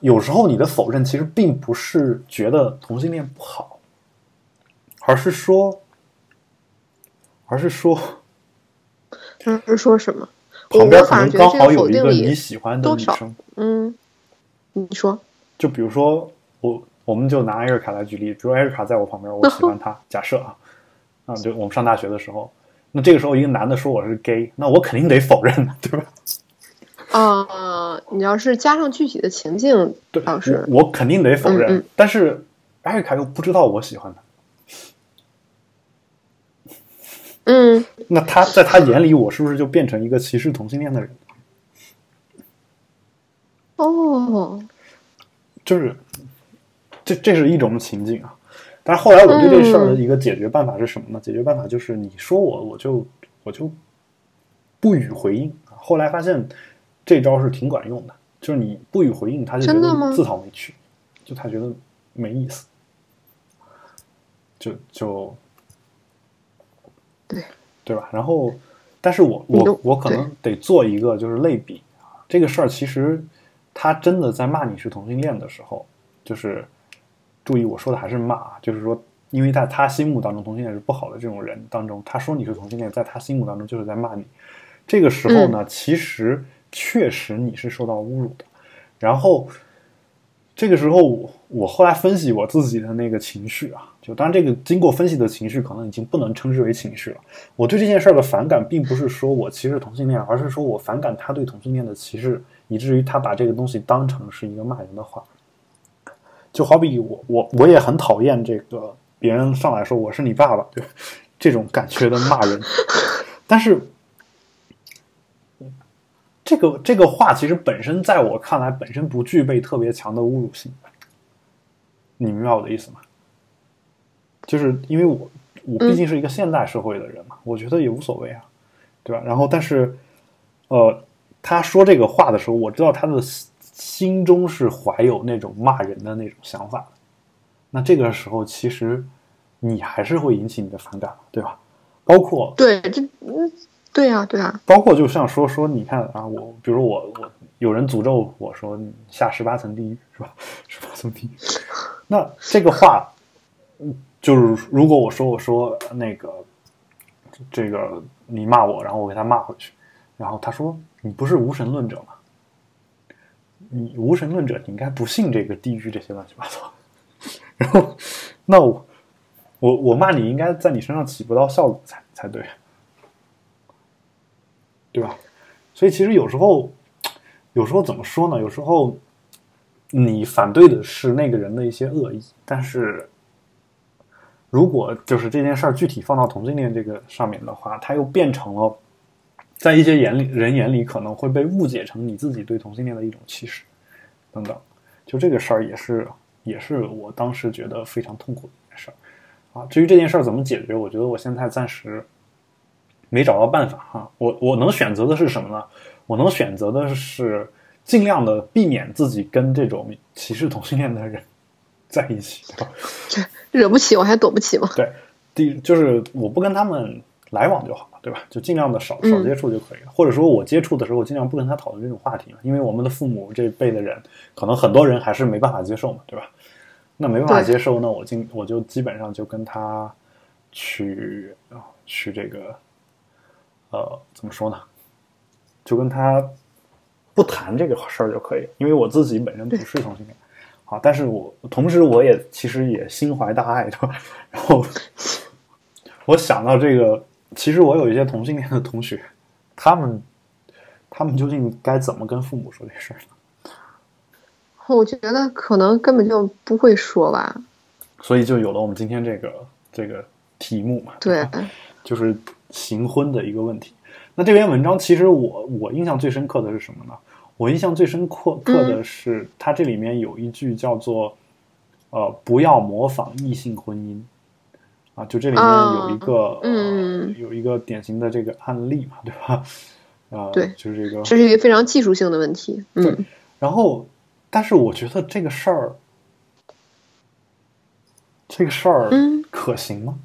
Speaker 1: 有时候你的否认其实并不是觉得同性恋不好，而是说，而是说，*laughs*
Speaker 2: 他是说什么？
Speaker 1: 旁边可能刚好有一个你喜欢的女生，
Speaker 2: 嗯，你说，
Speaker 1: 就比如说我，我们就拿艾瑞卡来举例，比如艾瑞卡在我旁边，我喜欢她，*laughs* 假设啊。啊，就我们上大学的时候，那这个时候一个男的说我是 gay，那我肯定得否认，对吧？
Speaker 2: 啊、呃，你要是加上具体的情境，
Speaker 1: 对，
Speaker 2: 倒是
Speaker 1: 我肯定得否认。
Speaker 2: 嗯嗯、
Speaker 1: 但是艾瑞卡又不知道我喜欢他，
Speaker 2: 嗯，
Speaker 1: 那他在他眼里，我是不是就变成一个歧视同性恋的人？
Speaker 2: 哦，
Speaker 1: 就是这这是一种情境啊。但是后来我对这事儿的一个解决办法是什么呢？
Speaker 2: 嗯、
Speaker 1: 解决办法就是你说我，我就我就不予回应。后来发现这招是挺管用的，就是你不予回应，他就觉得自讨没趣，就他觉得没意思，就就
Speaker 2: 对
Speaker 1: 对吧？然后但是我我我可能得做一个就是类比啊，这个事儿其实他真的在骂你是同性恋的时候，就是注意我说的还是骂啊，就是说，因为在他心目当中同性恋是不好的这种人当中，他说你是同性恋，在他心目当中就是在骂你。这个时候呢，其实确实你是受到侮辱的。然后这个时候我，我后来分析我自己的那个情绪啊，就当然这个经过分析的情绪可能已经不能称之为情绪了。我对这件事儿的反感，并不是说我歧视同性恋，而是说我反感他对同性恋的歧视，以至于他把这个东西当成是一个骂人的话。就好比我我我也很讨厌这个别人上来说我是你爸爸，对这种感觉的骂人，但是。这个这个话其实本身在我看来本身不具备特别强的侮辱性，你明白我的意思吗？就是因为我我毕竟是一个现代社会的人嘛，我觉得也无所谓啊，对吧？然后但是，呃，他说这个话的时候，我知道他的心中是怀有那种骂人的那种想法的。那这个时候，其实你还是会引起你的反感，对吧？包括
Speaker 2: 对这嗯。对呀，对呀，
Speaker 1: 包括就像说说，你看啊，我比如我我有人诅咒我说下十八层地狱是吧？十八层地狱，那这个话，嗯，就是如果我说我说那个这个你骂我，然后我给他骂回去，然后他说你不是无神论者吗？你无神论者，你应该不信这个地狱这些乱七八糟。*laughs* 然后那我我我骂你应该在你身上起不到效果才才对。对吧？所以其实有时候，有时候怎么说呢？有时候你反对的是那个人的一些恶意，但是如果就是这件事儿具体放到同性恋这个上面的话，它又变成了在一些眼里人眼里可能会被误解成你自己对同性恋的一种歧视等等。就这个事儿也是也是我当时觉得非常痛苦的一件事儿啊。至于这件事儿怎么解决，我觉得我现在暂时。没找到办法哈，我我能选择的是什么呢？我能选择的是尽量的避免自己跟这种歧视同性恋的人 *laughs* 在一起，对 *laughs* 吧
Speaker 2: 惹不起我还躲不起吗？
Speaker 1: 对，第就是我不跟他们来往就好了，对吧？就尽量的少少接触就可以了。或者说我接触的时候，我尽量不跟他讨论这种话题嘛，因为我们的父母这辈的人，可能很多人还是没办法接受嘛，对吧？那没办法接受，那我尽我就基本上就跟他去啊去这个。呃，怎么说呢？就跟他不谈这个事儿就可以，因为我自己本身不是同性恋，好，但是我同时我也其实也心怀大爱，对吧？然后我想到这个，其实我有一些同性恋的同学，他们他们究竟该怎么跟父母说这事儿呢？
Speaker 2: 我觉得可能根本就不会说吧，
Speaker 1: 所以就有了我们今天这个这个题目嘛，
Speaker 2: 对，
Speaker 1: 就是。行婚的一个问题，那这篇文章其实我我印象最深刻的是什么呢？我印象最深刻刻的是它这里面有一句叫做“呃，不要模仿异性婚姻”，啊，就这里面有一个
Speaker 2: 嗯
Speaker 1: 有一个典型的这个案例嘛，*laughs* 对吧？啊，
Speaker 2: 对，
Speaker 1: 就是这个，
Speaker 2: 这是一个非常技术性的问题。嗯，
Speaker 1: 然后，但是我觉得这个事儿，这个事儿可行吗？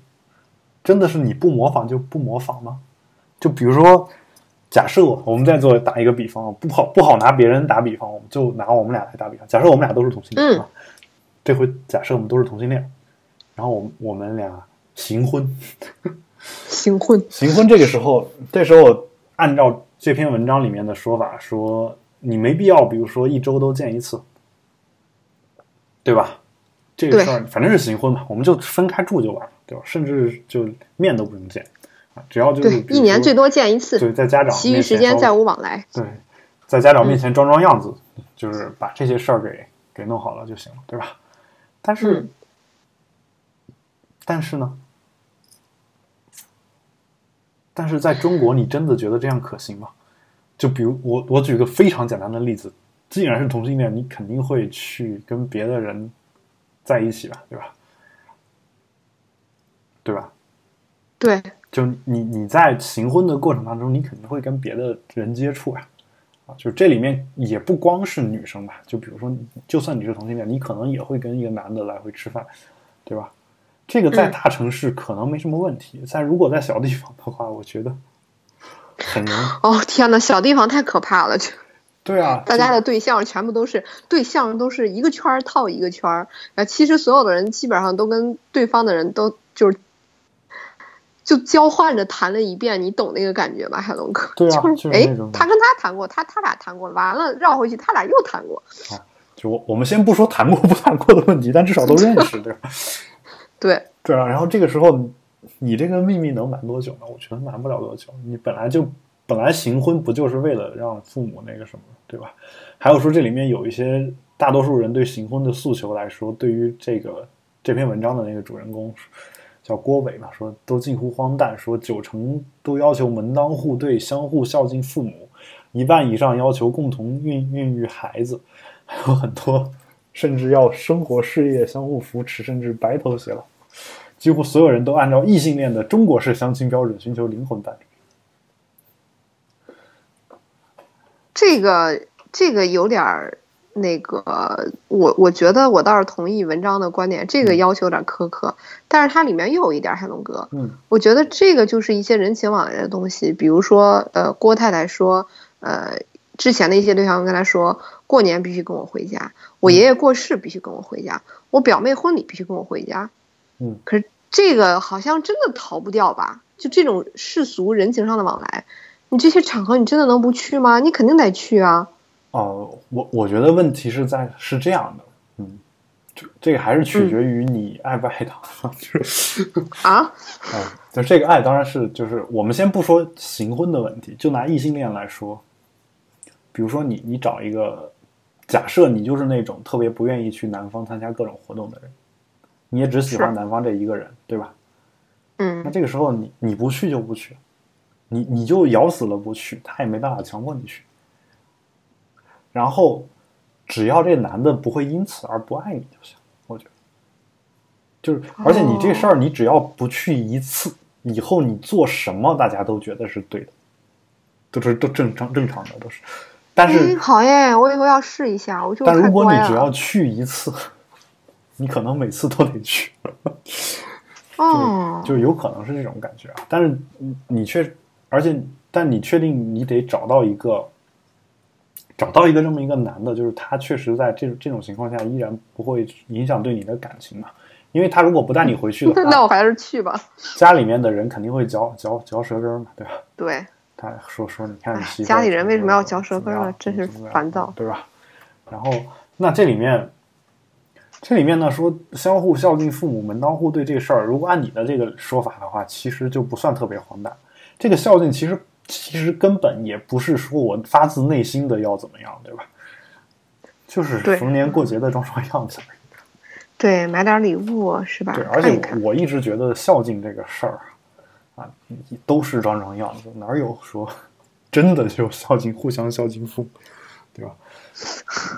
Speaker 1: 真的是你不模仿就不模仿吗？就比如说，假设我们在做打一个比方，不好不好拿别人打比方，我们就拿我们俩来打比方。假设我们俩都是同性恋啊，这回假设我们都是同性恋，然后我们我们俩行婚，
Speaker 2: 行婚，
Speaker 1: 行婚。这个时候，这时候按照这篇文章里面的说法，说你没必要，比如说一周都见一次，对吧？这个事儿反正是行婚嘛，我们就分开住就完了。对吧？甚至就面都不用见啊，只要就是
Speaker 2: 一年最多见一次，
Speaker 1: 对，在家长
Speaker 2: 其余时间再无往来。
Speaker 1: 对，在家长面前装装样子，就是把这些事儿给给弄好了就行了，对吧？但是，但是呢？但是在中国，你真的觉得这样可行吗？就比如我，我举个非常简单的例子，既然是同性恋，你肯定会去跟别的人在一起吧，对吧？对吧？
Speaker 2: 对，
Speaker 1: 就你你在行婚的过程当中，你肯定会跟别的人接触呀，啊，就这里面也不光是女生吧，就比如说，就算你是同性恋，你可能也会跟一个男的来回吃饭，对吧？这个在大城市可能没什么问题，但如果在小地方的话，我觉得，很难。
Speaker 2: 哦天呐，小地方太可怕了，就
Speaker 1: 对啊，
Speaker 2: 大家的对象全部都是对象都是一个圈儿套一个圈儿，啊，其实所有的人基本上都跟对方的人都就是就交换着谈了一遍，你懂那个感觉吧，海龙哥？
Speaker 1: 对啊
Speaker 2: 就
Speaker 1: 就是
Speaker 2: 哎他跟他谈过，他他俩谈过，完了绕回去，他俩又谈过，
Speaker 1: 就我我们先不说谈过不谈过的问题，但至少都认识，对吧？*laughs*
Speaker 2: 对，
Speaker 1: 对啊，然后这个时候你你这个秘密能瞒多久呢？我觉得瞒不了多久。你本来就本来行婚不就是为了让父母那个什么，对吧？还有说这里面有一些大多数人对行婚的诉求来说，对于这个这篇文章的那个主人公叫郭伟嘛，说都近乎荒诞，说九成都要求门当户对，相互孝敬父母，一半以上要求共同孕孕育孩子，还有很多甚至要生活事业相互扶持，甚至白头偕老。几乎所有人都按照异性恋的中国式相亲标准寻求灵魂伴侣。
Speaker 2: 这个这个有点儿那个，我我觉得我倒是同意文章的观点，这个要求有点苛刻，但是它里面又有一点海龙哥，
Speaker 1: 嗯。
Speaker 2: 我觉得这个就是一些人情往来的东西，比如说呃郭太太说呃之前的一些对象跟她说过年必须跟我回家，我爷爷过世必须跟我回家，我表妹婚礼必须跟我回家，
Speaker 1: 嗯，
Speaker 2: 可是这个好像真的逃不掉吧？就这种世俗人情上的往来，你这些场合你真的能不去吗？你肯定得去啊。
Speaker 1: 哦、我我觉得问题是在是这样的，嗯，这这个还是取决于你爱不爱他，*laughs* 就是，
Speaker 2: 啊，
Speaker 1: 哦，*laughs* 就这个爱当然是就是我们先不说行婚的问题，就拿异性恋来说，比如说你你找一个，假设你就是那种特别不愿意去南方参加各种活动的人，你也只喜欢
Speaker 2: 是
Speaker 1: 南方这一个人，对吧？嗯那
Speaker 2: 嗯，
Speaker 1: 这个时候你你不去就不去，你你就咬死了不去，他也没办法强迫你去。然后，只要这男的不会因此而不爱你就行，我觉得。就是，而且你这事儿，你只要不去一次，以后你做什么大家都觉得是对的，都是都正常正常的都是。但
Speaker 2: 哎
Speaker 1: 是，
Speaker 2: 好耶，我以后要试一下，我就
Speaker 1: 但如果你只要。去一次，你可能每次都得去。
Speaker 2: 哦，
Speaker 1: 就有可能是这种感觉啊。但是你你确，而且但你确定你得找到一个，找到一个这么一个男的，就是他确实在这这种情况下依然不会影响对你的感情嘛。因为他如果不带你回去的话 *laughs*
Speaker 2: 那
Speaker 1: 话，
Speaker 2: 我还是去吧。
Speaker 1: 家里面的人肯定会嚼嚼嚼舌根儿嘛，对吧？*laughs*
Speaker 2: 对，
Speaker 1: 他说说，你看你
Speaker 2: 哎
Speaker 1: 媳妇
Speaker 2: 家里人为什么要嚼舌根儿呢真是烦躁
Speaker 1: 对吧？然后那这里面，这里面呢说相互孝敬父母、门当户对这个事儿，如果按你的这个说法的话，其实就不算特别荒诞。这个孝敬其实其实根本也不是说我发自内心的要怎么样，对吧？就是逢年过节的装装样子。
Speaker 2: 对，买点礼物是吧？
Speaker 1: 对，而且。我我一直觉得孝敬这个事儿啊，都是装装样子，哪有说 *laughs* 真的就孝敬互相孝敬父母，对吧？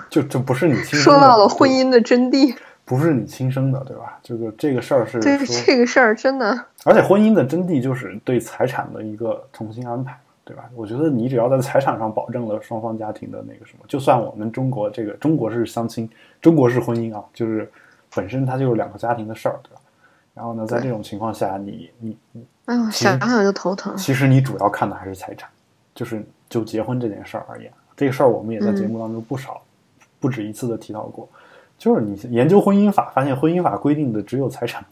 Speaker 1: 就这不是你
Speaker 2: 说到了婚，姻的真谛，
Speaker 1: 不是你亲生的，对吧？这个这个事儿是
Speaker 2: 对，这个事儿真的，
Speaker 1: 而且婚姻的真谛就是对财产的一个重新安排，对吧？我觉得你只要在财产上保证了双方家庭的那个什么，就算我们中国这个中国式相亲，中国式婚姻啊，就是本身它就是两个家庭的事儿，对吧？然后呢，在这种情况下，你你你
Speaker 2: 哎呦，想想就头疼。
Speaker 1: 其实你主要看的还是财产，就是就结婚这件事儿而言，这个事儿我们也在节目当中不少、不止一次的提到过。就是你研究婚姻法，发现婚姻法规定的只有财产，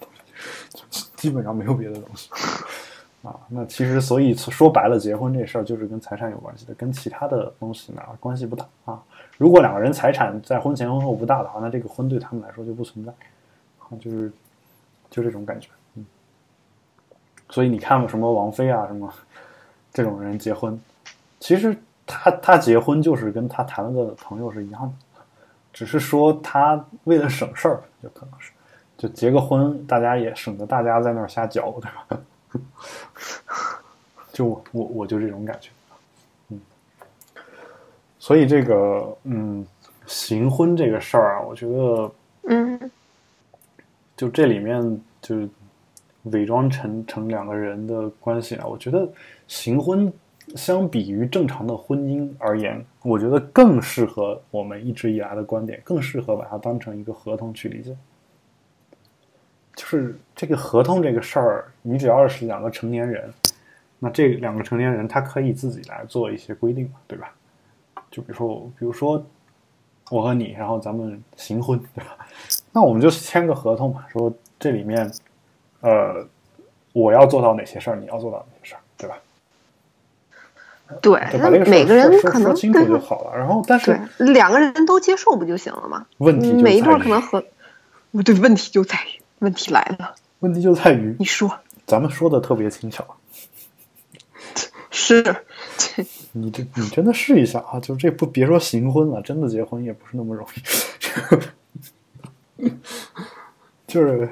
Speaker 1: *laughs* 基本上没有别的东西啊。那其实所以说白了，结婚这事儿就是跟财产有关系的，跟其他的东西呢关系不大啊。如果两个人财产在婚前婚后不大的话，那这个婚对他们来说就不存在啊，就是就这种感觉。嗯，所以你看过什么王菲啊什么这种人结婚，其实他他结婚就是跟他谈了个朋友是一样的，只是说他为了省事儿，就可能是就结个婚，大家也省得大家在那儿瞎搅，对吧？*laughs* 就我我我就这种感觉，嗯，所以这个嗯行婚这个事儿啊，我觉得
Speaker 2: 嗯，
Speaker 1: 就这里面就伪装成成两个人的关系啊，我觉得行婚相比于正常的婚姻而言，我觉得更适合我们一直以来的观点，更适合把它当成一个合同去理解。就是这个合同这个事儿，你只要是两个成年人，那这两个成年人他可以自己来做一些规定嘛，对吧？就比如说，比如说我和你，然后咱们行婚，对吧？*laughs* 那我们就签个合同嘛，说这里面，呃，我要做到哪些事儿，你要做到哪些事儿，对吧？
Speaker 2: 对，
Speaker 1: 对把这个
Speaker 2: 每个人可能
Speaker 1: 说清楚就好了。然后，但是
Speaker 2: 对两个人都接受不就行了吗？
Speaker 1: 问题
Speaker 2: 每一对
Speaker 1: 在于
Speaker 2: 儿可能和，对，问题就在于，问题来了，
Speaker 1: 问题就在于
Speaker 2: 你说
Speaker 1: 咱们说的特别轻巧，*laughs*
Speaker 2: 是，*laughs*
Speaker 1: 你这你真的试一下啊！就这不别说行婚了，真的结婚也不是那么容易，*laughs* 就是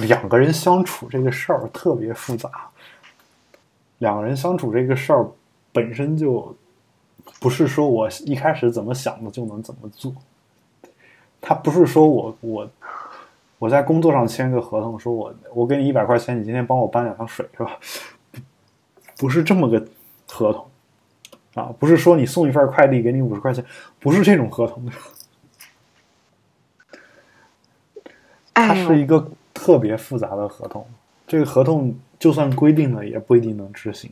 Speaker 1: 两个人相处这个事儿特别复杂，两个人相处这个事儿本身就不是说我一开始怎么想的就能怎么做，他不是说我我我在工作上签个合同，说我我给你一百块钱，你今天帮我搬两趟水是吧？不是这么个合同啊，不是说你送一份快递给你五十块钱，不是这种合同，它是一个特别复杂的合同。这个合同就算规定了，也不一定能执行，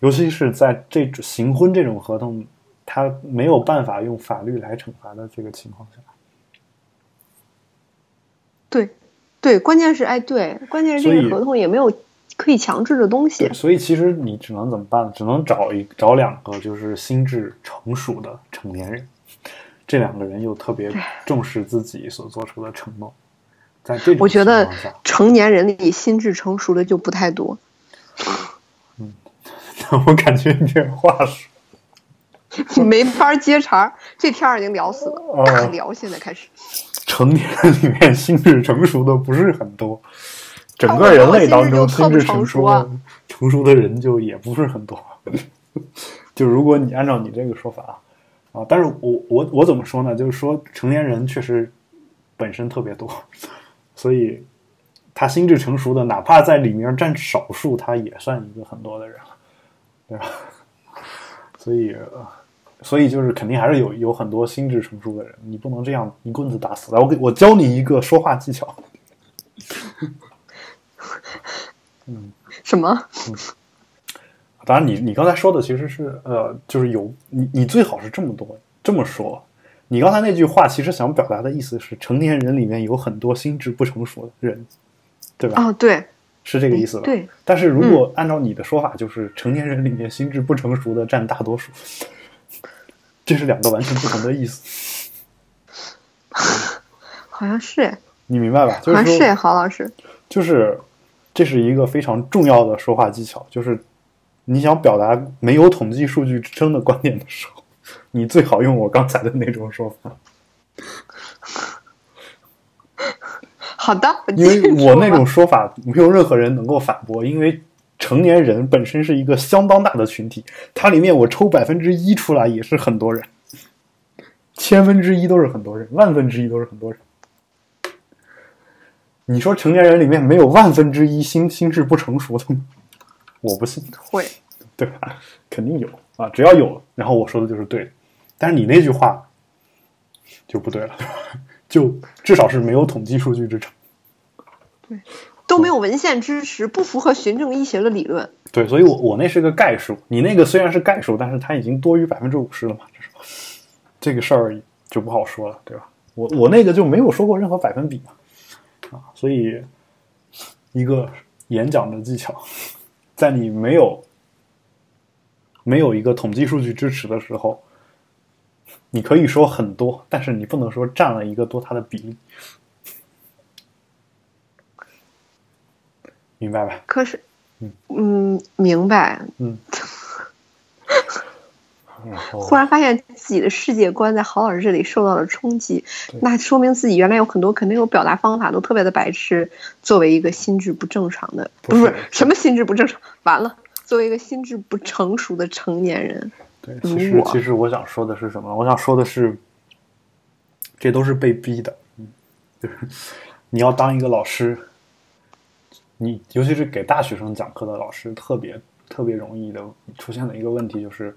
Speaker 1: 尤其是在这种行婚这种合同，他没有办法用法律来惩罚的这个情况下。
Speaker 2: 对，对，关键是哎，对，关键是这个合同也没有可以强制的东西，。
Speaker 1: 所以其实你只能怎么办？只能找一找两个就是心智成熟的成年人，这两个人又特别重视自己所做出的承诺，在这种
Speaker 2: 我觉得成年人里心智成熟的就不太多。
Speaker 1: 嗯 *laughs* 我感觉你这话说，*laughs*
Speaker 2: 没法接茬儿，这天儿已经聊死了，
Speaker 1: 哦
Speaker 2: 大聊现在开始。
Speaker 1: 成年人里面心智成熟的不是很多，整个人类当中心智成熟的成熟的人就也不是很多。*laughs* 就如果你按照你这个说法啊啊，但是我我我怎么说呢？就是说成年人确实本身特别多，所以他心智成熟的，哪怕在里面占少数，他也算一个很多的人了，对吧？*laughs* 所以。呃所以就是肯定还是有有很多心智成熟的人，你不能这样一棍子打死。来，我给我教你一个说话技巧。
Speaker 2: 嗯 *laughs* 什么？
Speaker 1: 当然你，你刚才说的其实是呃，就是有你你最好是这么多这么说。你刚才那句话其实想表达的意思是，成年人里面有很多心智不成熟的人，对吧？
Speaker 2: 哦，对，
Speaker 1: 是这个意思吧？
Speaker 2: 对。
Speaker 1: 但是如果按照你的说法，就是成年人里面心智不成熟的占大多数，*laughs* 这是两个完全不同的意思。*laughs*
Speaker 2: 好像是哎，
Speaker 1: 你明白吧？就是说，
Speaker 2: 好像是哎，郝老师。
Speaker 1: 就是这是一个非常重要的说话技巧，就是你想表达没有统计数据支撑的观点的时候，你最好用我刚才的那种说法，*laughs*
Speaker 2: 好的，
Speaker 1: 因为我那种说法没有任何人能够反驳，因为成年人本身是一个相当大的群体，它里面我抽百分之一出来也是很多人，千分之一都是很多人，万分之一都是很多人。你说成年人里面没有万分之一心心智不成熟的吗？我不信。
Speaker 2: 会，
Speaker 1: 对吧？肯定有啊，只要有，然后我说的就是对的。但是你那句话就不对了，*laughs* 就至少是没有统计数据支撑。
Speaker 2: 对都没有文献支持，不符合循证医学的理论。
Speaker 1: 对，所以我我那是个概数，你那个虽然是概数，但是它已经多于百分之五十了嘛，这是这个事儿就不好说了，对吧？我我那个就没有说过任何百分比嘛，啊，所以一个演讲的技巧，在你没有没有一个统计数据支持的时候，你可以说很多，但是你不能说占了一个多它的比例，明白吧？
Speaker 2: 可是，嗯，明白。
Speaker 1: 嗯。*laughs*
Speaker 2: 忽然发现自己的世界观在郝老师这里受到了冲击，那说明自己原来有很多肯定有表达方法都特别的白痴。作为一个心智不正常的，不
Speaker 1: 不是
Speaker 2: 什么心智不正常，完了，作为一个心智不成熟的成年人，
Speaker 1: 对，其实其实我想说的是什么？我想说的是，这都是被逼的。嗯，就是你要当一个老师，你尤其是给大学生讲课的老师，特别特别容易的出现的一个问题就是，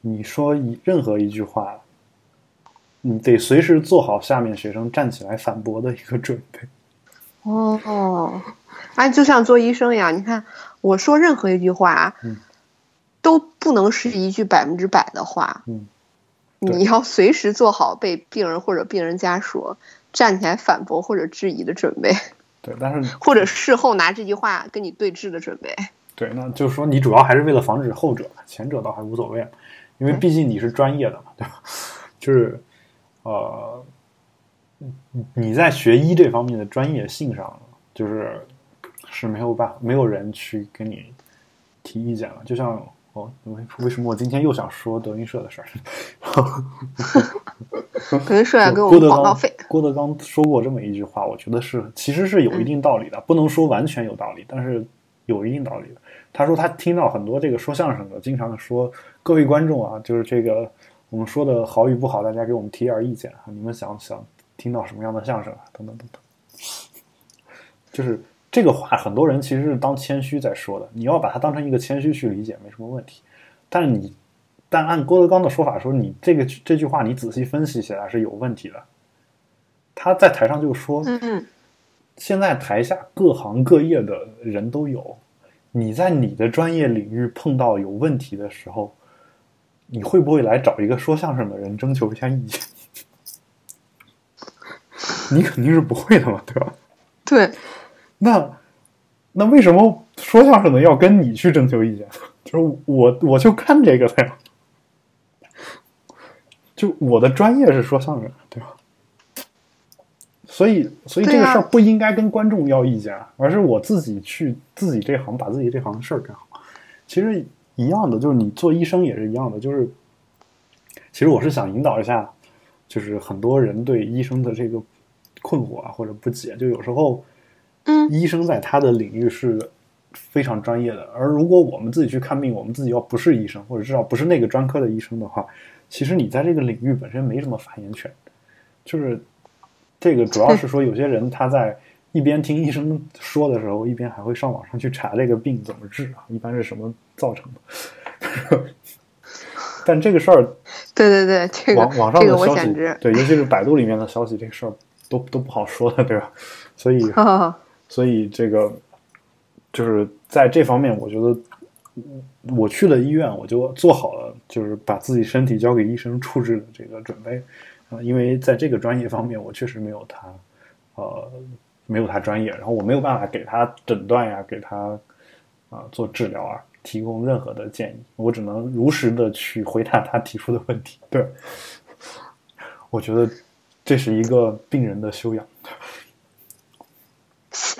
Speaker 1: 你说一任何一句话，你得随时做好下面学生站起来反驳的一个准备。
Speaker 2: 哦，哎，就像做医生一样，你看我说任何一句话，
Speaker 1: 嗯
Speaker 2: 都不能是一句百分之百的话，
Speaker 1: 嗯，
Speaker 2: 你要随时做好被病人或者病人家属站起来反驳或者质疑的准备，*laughs*
Speaker 1: 对，但是
Speaker 2: 或者事后拿这句话跟你对峙的准备。
Speaker 1: 对，那就是说你主要还是为了防止后者，前者倒还无所谓，因为毕竟你是专业的嘛，对吧？*laughs* 就是呃，你你在学医这方面的专业性上，就是是没有办法，没有人去跟你提意见了。就像哦，为为什么我今天又想说德云社的事儿？*laughs*
Speaker 2: 德云社要给我们
Speaker 1: 郭德纲
Speaker 2: 广告费。
Speaker 1: 郭德纲说过这么一句话，我觉得是其实是有一定道理的，不能说完全有道理，但是有一定道理的。他说他听到很多这个说相声的经常说各位观众啊，就是这个我们说的好与不好，大家给我们提点意见啊，你们想想听到什么样的相声啊，等等等等。*laughs* 就是这个话，很多人其实是当谦虚在说的，你要把它当成一个谦虚去理解，没什么问题。但是你，但按郭德纲的说法说，你这个这句话你仔细分析起来是有问题的。他在台上就说，
Speaker 2: 嗯，
Speaker 1: 现在台下各行各业的人都有，你在你的专业领域碰到有问题的时候，你会不会来找一个说相声的人征求一下意见？你肯定是不会的嘛，对吧？
Speaker 2: 对，*laughs*
Speaker 1: 那那为什么说相声的要跟你去征求意见？*laughs* 就是我我就看这个的呀，就我的专业是说相声，对吧？所以所以这个事儿不应该跟观众要意见，啊而是我自己去自己这行把自己这行的事儿干好。其实一样的，就是你做医生也是一样的，就是其实我是想引导一下，就是很多人对医生的这个困惑啊或者不解，就有时候。
Speaker 2: 嗯
Speaker 1: 医生在他的领域是非常专业的，而如果我们自己去看病，我们自己要不是医生，或者至少不是那个专科的医生的话，其实你在这个领域本身没什么发言权。就是这个主要是说，有些人他在一边听医生说的时候，一边还会上网上去查这个病怎么治啊，一般是什么造成的。*laughs* 但这个事儿，*laughs*
Speaker 2: 对对对，这个
Speaker 1: 网网上的消息，对，尤其是百度里面的消息，这个事儿都都不好说的，对吧？所以 *laughs* 所以这个就是在这方面，我觉得我去了医院，我就做好了就是把自己身体交给医生处置的这个准备啊、因为在这个专业方面，我确实没有他呃没有他专业，然后我没有办法给他诊断呀，给他啊、做治疗啊，提供任何的建议，我只能如实的去回答他提出的问题。对，我觉得这是一个病人的修养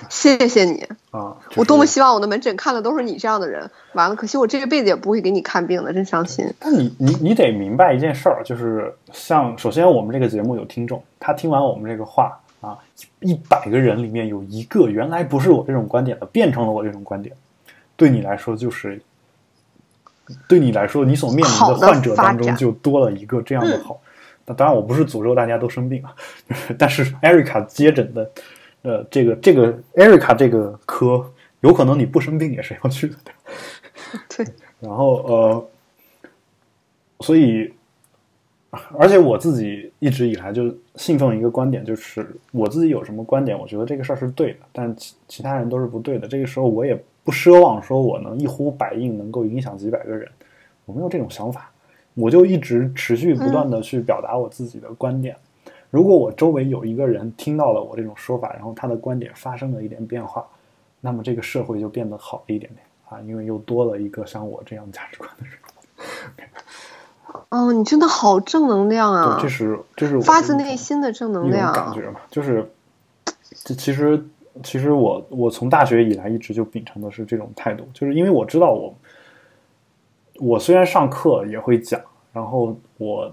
Speaker 2: 谢谢你，
Speaker 1: 啊。
Speaker 2: 我多么希望我的门诊看的都是你这样的人。完了，可惜我这辈子也不会给你看病的，真伤心。
Speaker 1: 但你你你得明白一件事儿，就是像首先我们这个节目有听众，他听完我们这个话啊，一百个人里面有一个原来不是我这种观点的，变成了我这种观点，对你来说就是，对你来说，你所面临
Speaker 2: 的
Speaker 1: 患者当中就多了一个这样的好。那、当然，我不是诅咒大家都生病啊，*laughs* 但是艾瑞卡接诊的，呃，这个这个艾瑞卡这个科，有可能你不生病也是要去的。*laughs*
Speaker 2: 对，*laughs*
Speaker 1: 然后呃，所以，而且我自己一直以来就信奉一个观点，就是我自己有什么观点，我觉得这个事儿是对的，但其其他人都是不对的。这个时候我也不奢望说我能一呼百应，能够影响几百个人，我没有这种想法，我就一直持续不断的去表达我自己的观点。如果我周围有一个人听到了我这种说法，然后他的观点发生了一点变化，那么这个社会就变得好一点点啊，因为又多了一个像我这样价值观的人。
Speaker 2: 哦，你真的好正能量啊
Speaker 1: 对，这！是这是我
Speaker 2: 发自内心的正能量。
Speaker 1: 感觉嘛，就是这其实其实我我从大学以来一直就秉承的是这种态度，就是因为我知道我我虽然上课也会讲，然后我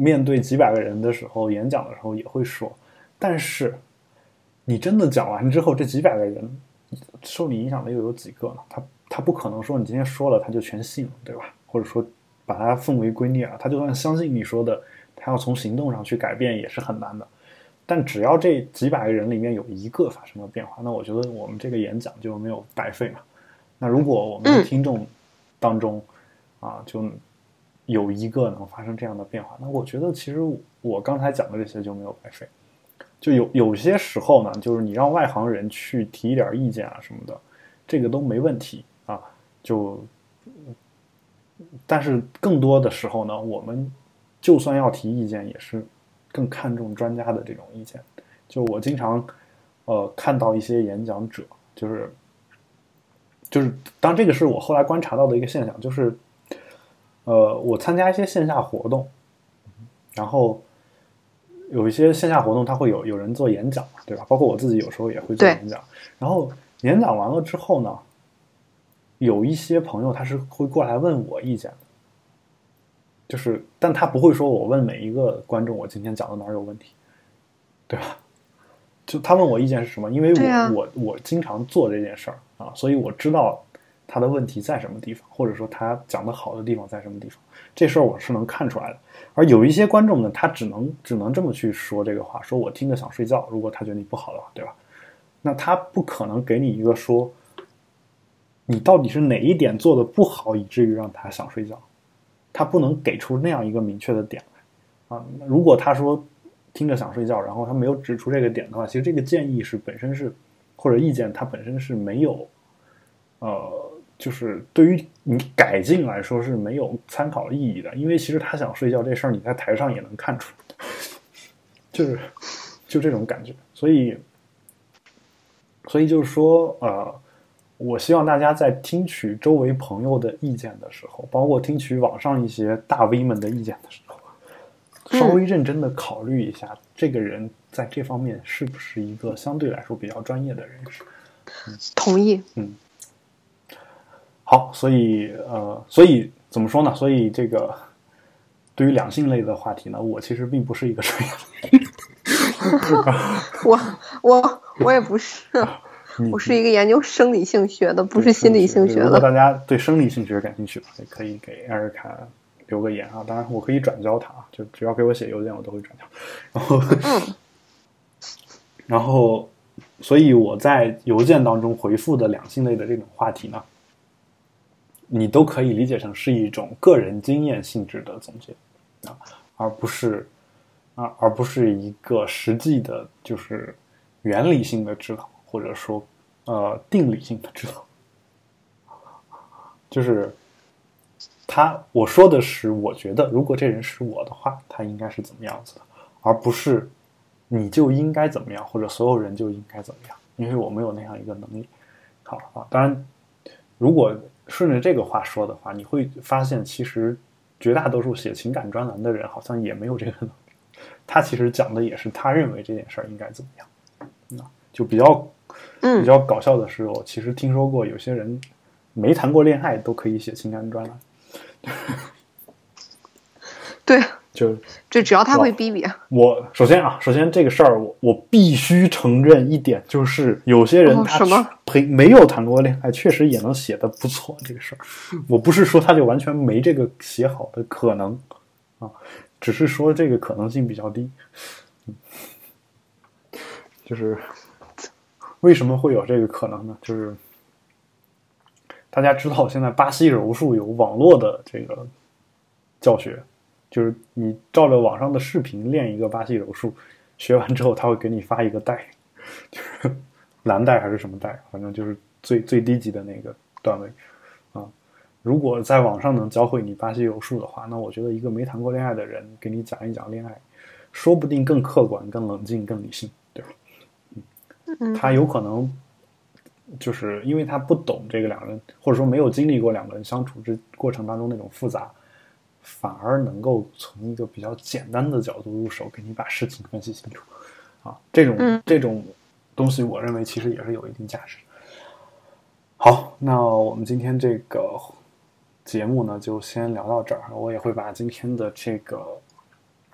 Speaker 1: 面对几百个人的时候演讲的时候也会说，但是你真的讲完之后，这几百个人受你影响的又有几个呢？他他不可能说你今天说了他就全信了，对吧？或者说把它奉为圭臬啊，他就算相信你说的，他要从行动上去改变也是很难的。但只要这几百个人里面有一个发生了变化，那我觉得我们这个演讲就没有白费嘛。那如果我们的
Speaker 2: 嗯
Speaker 1: 听众当中、啊，就有一个能发生这样的变化，那我觉得其实我刚才讲的这些就没有白费。就有有些时候呢，就是你让外行人去提一点意见啊什么的，这个都没问题啊。就，但是更多的时候呢，我们就算要提意见，也是更看重专家的这种意见。就我经常呃看到一些演讲者，就是就是当这个是我后来观察到的一个现象，就是呃我参加一些线下活动，然后。有一些线下活动，他会有有人做演讲，对吧？包括我自己有时候也会做演讲。然后演讲完了之后呢，有一些朋友他是会过来问我意见的，就是，但他不会说我问每一个观众我今天讲的哪儿有问题，对吧？就他问我意见是什么？因为我我我经常做这件事儿啊，所以我知道他的问题在什么地方，或者说他讲的好的地方在什么地方，这事儿我是能看出来的。而有一些观众呢，他只能只能这么去说这个话，说我听着想睡觉。如果他觉得你不好的话，对吧？那他不可能给你一个说，你到底是哪一点做的不好，以至于让他想睡觉？他不能给出那样一个明确的点来啊。如果他说听着想睡觉，然后他没有指出这个点的话，其实这个建议是本身是或者意见，它本身是没有呃。就是对于你改进来说是没有参考意义的，因为其实他想睡觉这事儿，你在台上也能看出来，就是就这种感觉。所以，所以就是说，呃，我希望大家在听取周围朋友的意见的时候，包括听取网上一些大 V 们的意见的时候，稍微认真的考虑一下，这个人在这方面是不是一个相对来说比较专业的人士。
Speaker 2: 同意。
Speaker 1: 嗯。好，所以呃，所以怎么说呢？所以这个 *laughs* 对于两性类的话题呢，我其实并不是一个专业。*laughs*
Speaker 2: 我我我也不是，*laughs* 我是一个研究生理性学的，不是心理性学的。如
Speaker 1: 果大家对生理性学感兴趣，也可以给艾瑞卡留个言啊。当然，我可以转交他，就只要给我写邮件，我都会转交。然后，然后，所以我在邮件当中回复的两性类的这种话题呢。你都可以理解成是一种个人经验性质的总结啊，而不是啊，而不是一个实际的，就是原理性的指导，或者说呃定理性的指导。就是他我说的是，我觉得如果这人是我的话，他应该是怎么样子的，而不是你就应该怎么样，或者所有人就应该怎么样，因为我没有那样一个能力。好啊，当然如果。顺着这个话说的话，你会发现，其实绝大多数写情感专栏的人好像也没有这个能力。他其实讲的也是他认为这件事儿应该怎么样。那就比较比较搞笑的是，我其实听说过有些人没谈过恋爱都可以写情感专栏。*laughs*
Speaker 2: 对。
Speaker 1: 就
Speaker 2: 就，只要他会逼逼。*laughs*
Speaker 1: 我首先啊，首先这个事儿，我我必须承认一点，就是有些人他没没有谈过恋爱，确实也能写的不错。这个事儿，我不是说他就完全没这个写好的可能啊，只是说这个可能性比较低。就是为什么会有这个可能呢？就是大家知道，现在巴西柔术有网络的这个教学。就是你照着网上的视频练一个巴西柔术，学完之后他会给你发一个带，*laughs* 就是蓝带还是什么带，反正就是最最低级的那个段位啊。如果在网上能教会你巴西柔术的话，那我觉得一个没谈过恋爱的人给你讲一讲恋爱，说不定更客观、更冷静、更理性，对吧？嗯，他有可能就是因为他不懂这个两个人，或者说没有经历过两个人相处之过程当中那种复杂。反而能够从一个比较简单的角度入手，给你把事情分析清楚，啊，这种这种东西，我认为其实也是有一定价值。好，那我们今天这个节目呢，就先聊到这儿。我也会把今天的这个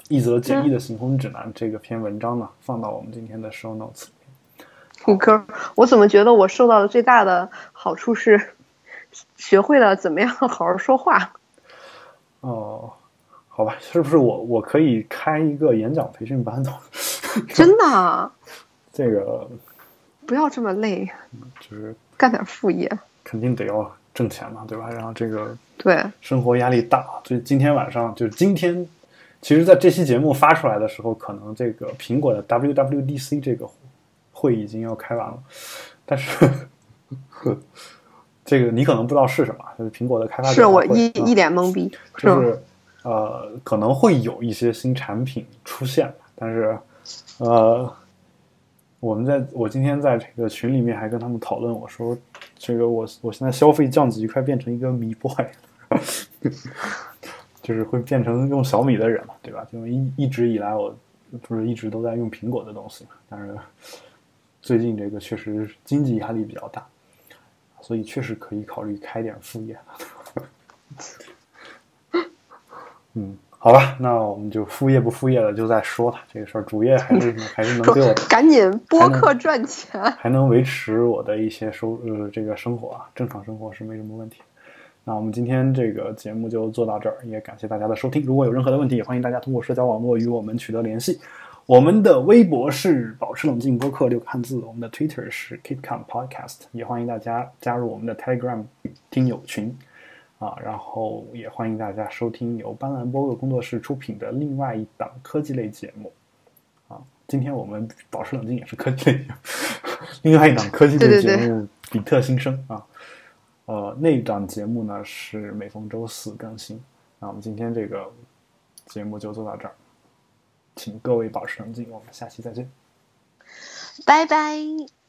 Speaker 1: 一则简易的行婚指南这个篇文章呢，放到我们今天的 show notes 里面。
Speaker 2: 虎哥，我怎么觉得我受到的最大的好处是 *laughs* 学会了怎么样好好说话？
Speaker 1: 哦，好吧，是不是我我可以开一个演讲培训班呢？*laughs* *laughs*
Speaker 2: 真的？
Speaker 1: 这个
Speaker 2: 不要这么累，
Speaker 1: 就是
Speaker 2: 干点副业，
Speaker 1: 肯定得要挣钱嘛，对吧？然后这个
Speaker 2: 对
Speaker 1: 生活压力大，就今天晚上就今天其实，在这期节目发出来的时候，可能这个苹果的 WWDC 这个会已经要开完了，但是这个你可能不知道是什么，就是苹果的开发者
Speaker 2: 是我一一脸懵逼，是？
Speaker 1: 就是呃，可能会有一些新产品出现，但是呃，我们在我今天在这个群里面还跟他们讨论，我说这个我我现在消费降级快变成一个米 boy，*laughs* 就是会变成用小米的人嘛，对吧？就一一直以来我不是一直都在用苹果的东西嘛，但是最近这个确实经济压力比较大，所以确实可以考虑开点副业了。*laughs* 嗯，好吧，那我们就副业不副业的就再说吧。这个事儿主业还是 *laughs* 还是能对我
Speaker 2: 赶紧播客赚钱。
Speaker 1: 还能维持我的一些收呃这个生活啊，正常生活是没什么问题。那我们今天这个节目就做到这儿，也感谢大家的收听。如果有任何的问题，也欢迎大家通过社交网络与我们取得联系。我们的微博是保持冷静播客六个汉字，我们的 Twitter 是 KeepCalm Podcast，也欢迎大家加入我们的 Telegram 听友群啊，然后也欢迎大家收听由斑斓播客工作室出品的另外一档科技类节目啊。今天我们保持冷静也是科技类节目，*laughs* 另外一档科技类节目比特新生啊。呃，那档节目呢是每逢周四更新。那我们今天这个节目就做到这儿，请各位保持冷静，我们下期再见。
Speaker 2: 拜拜。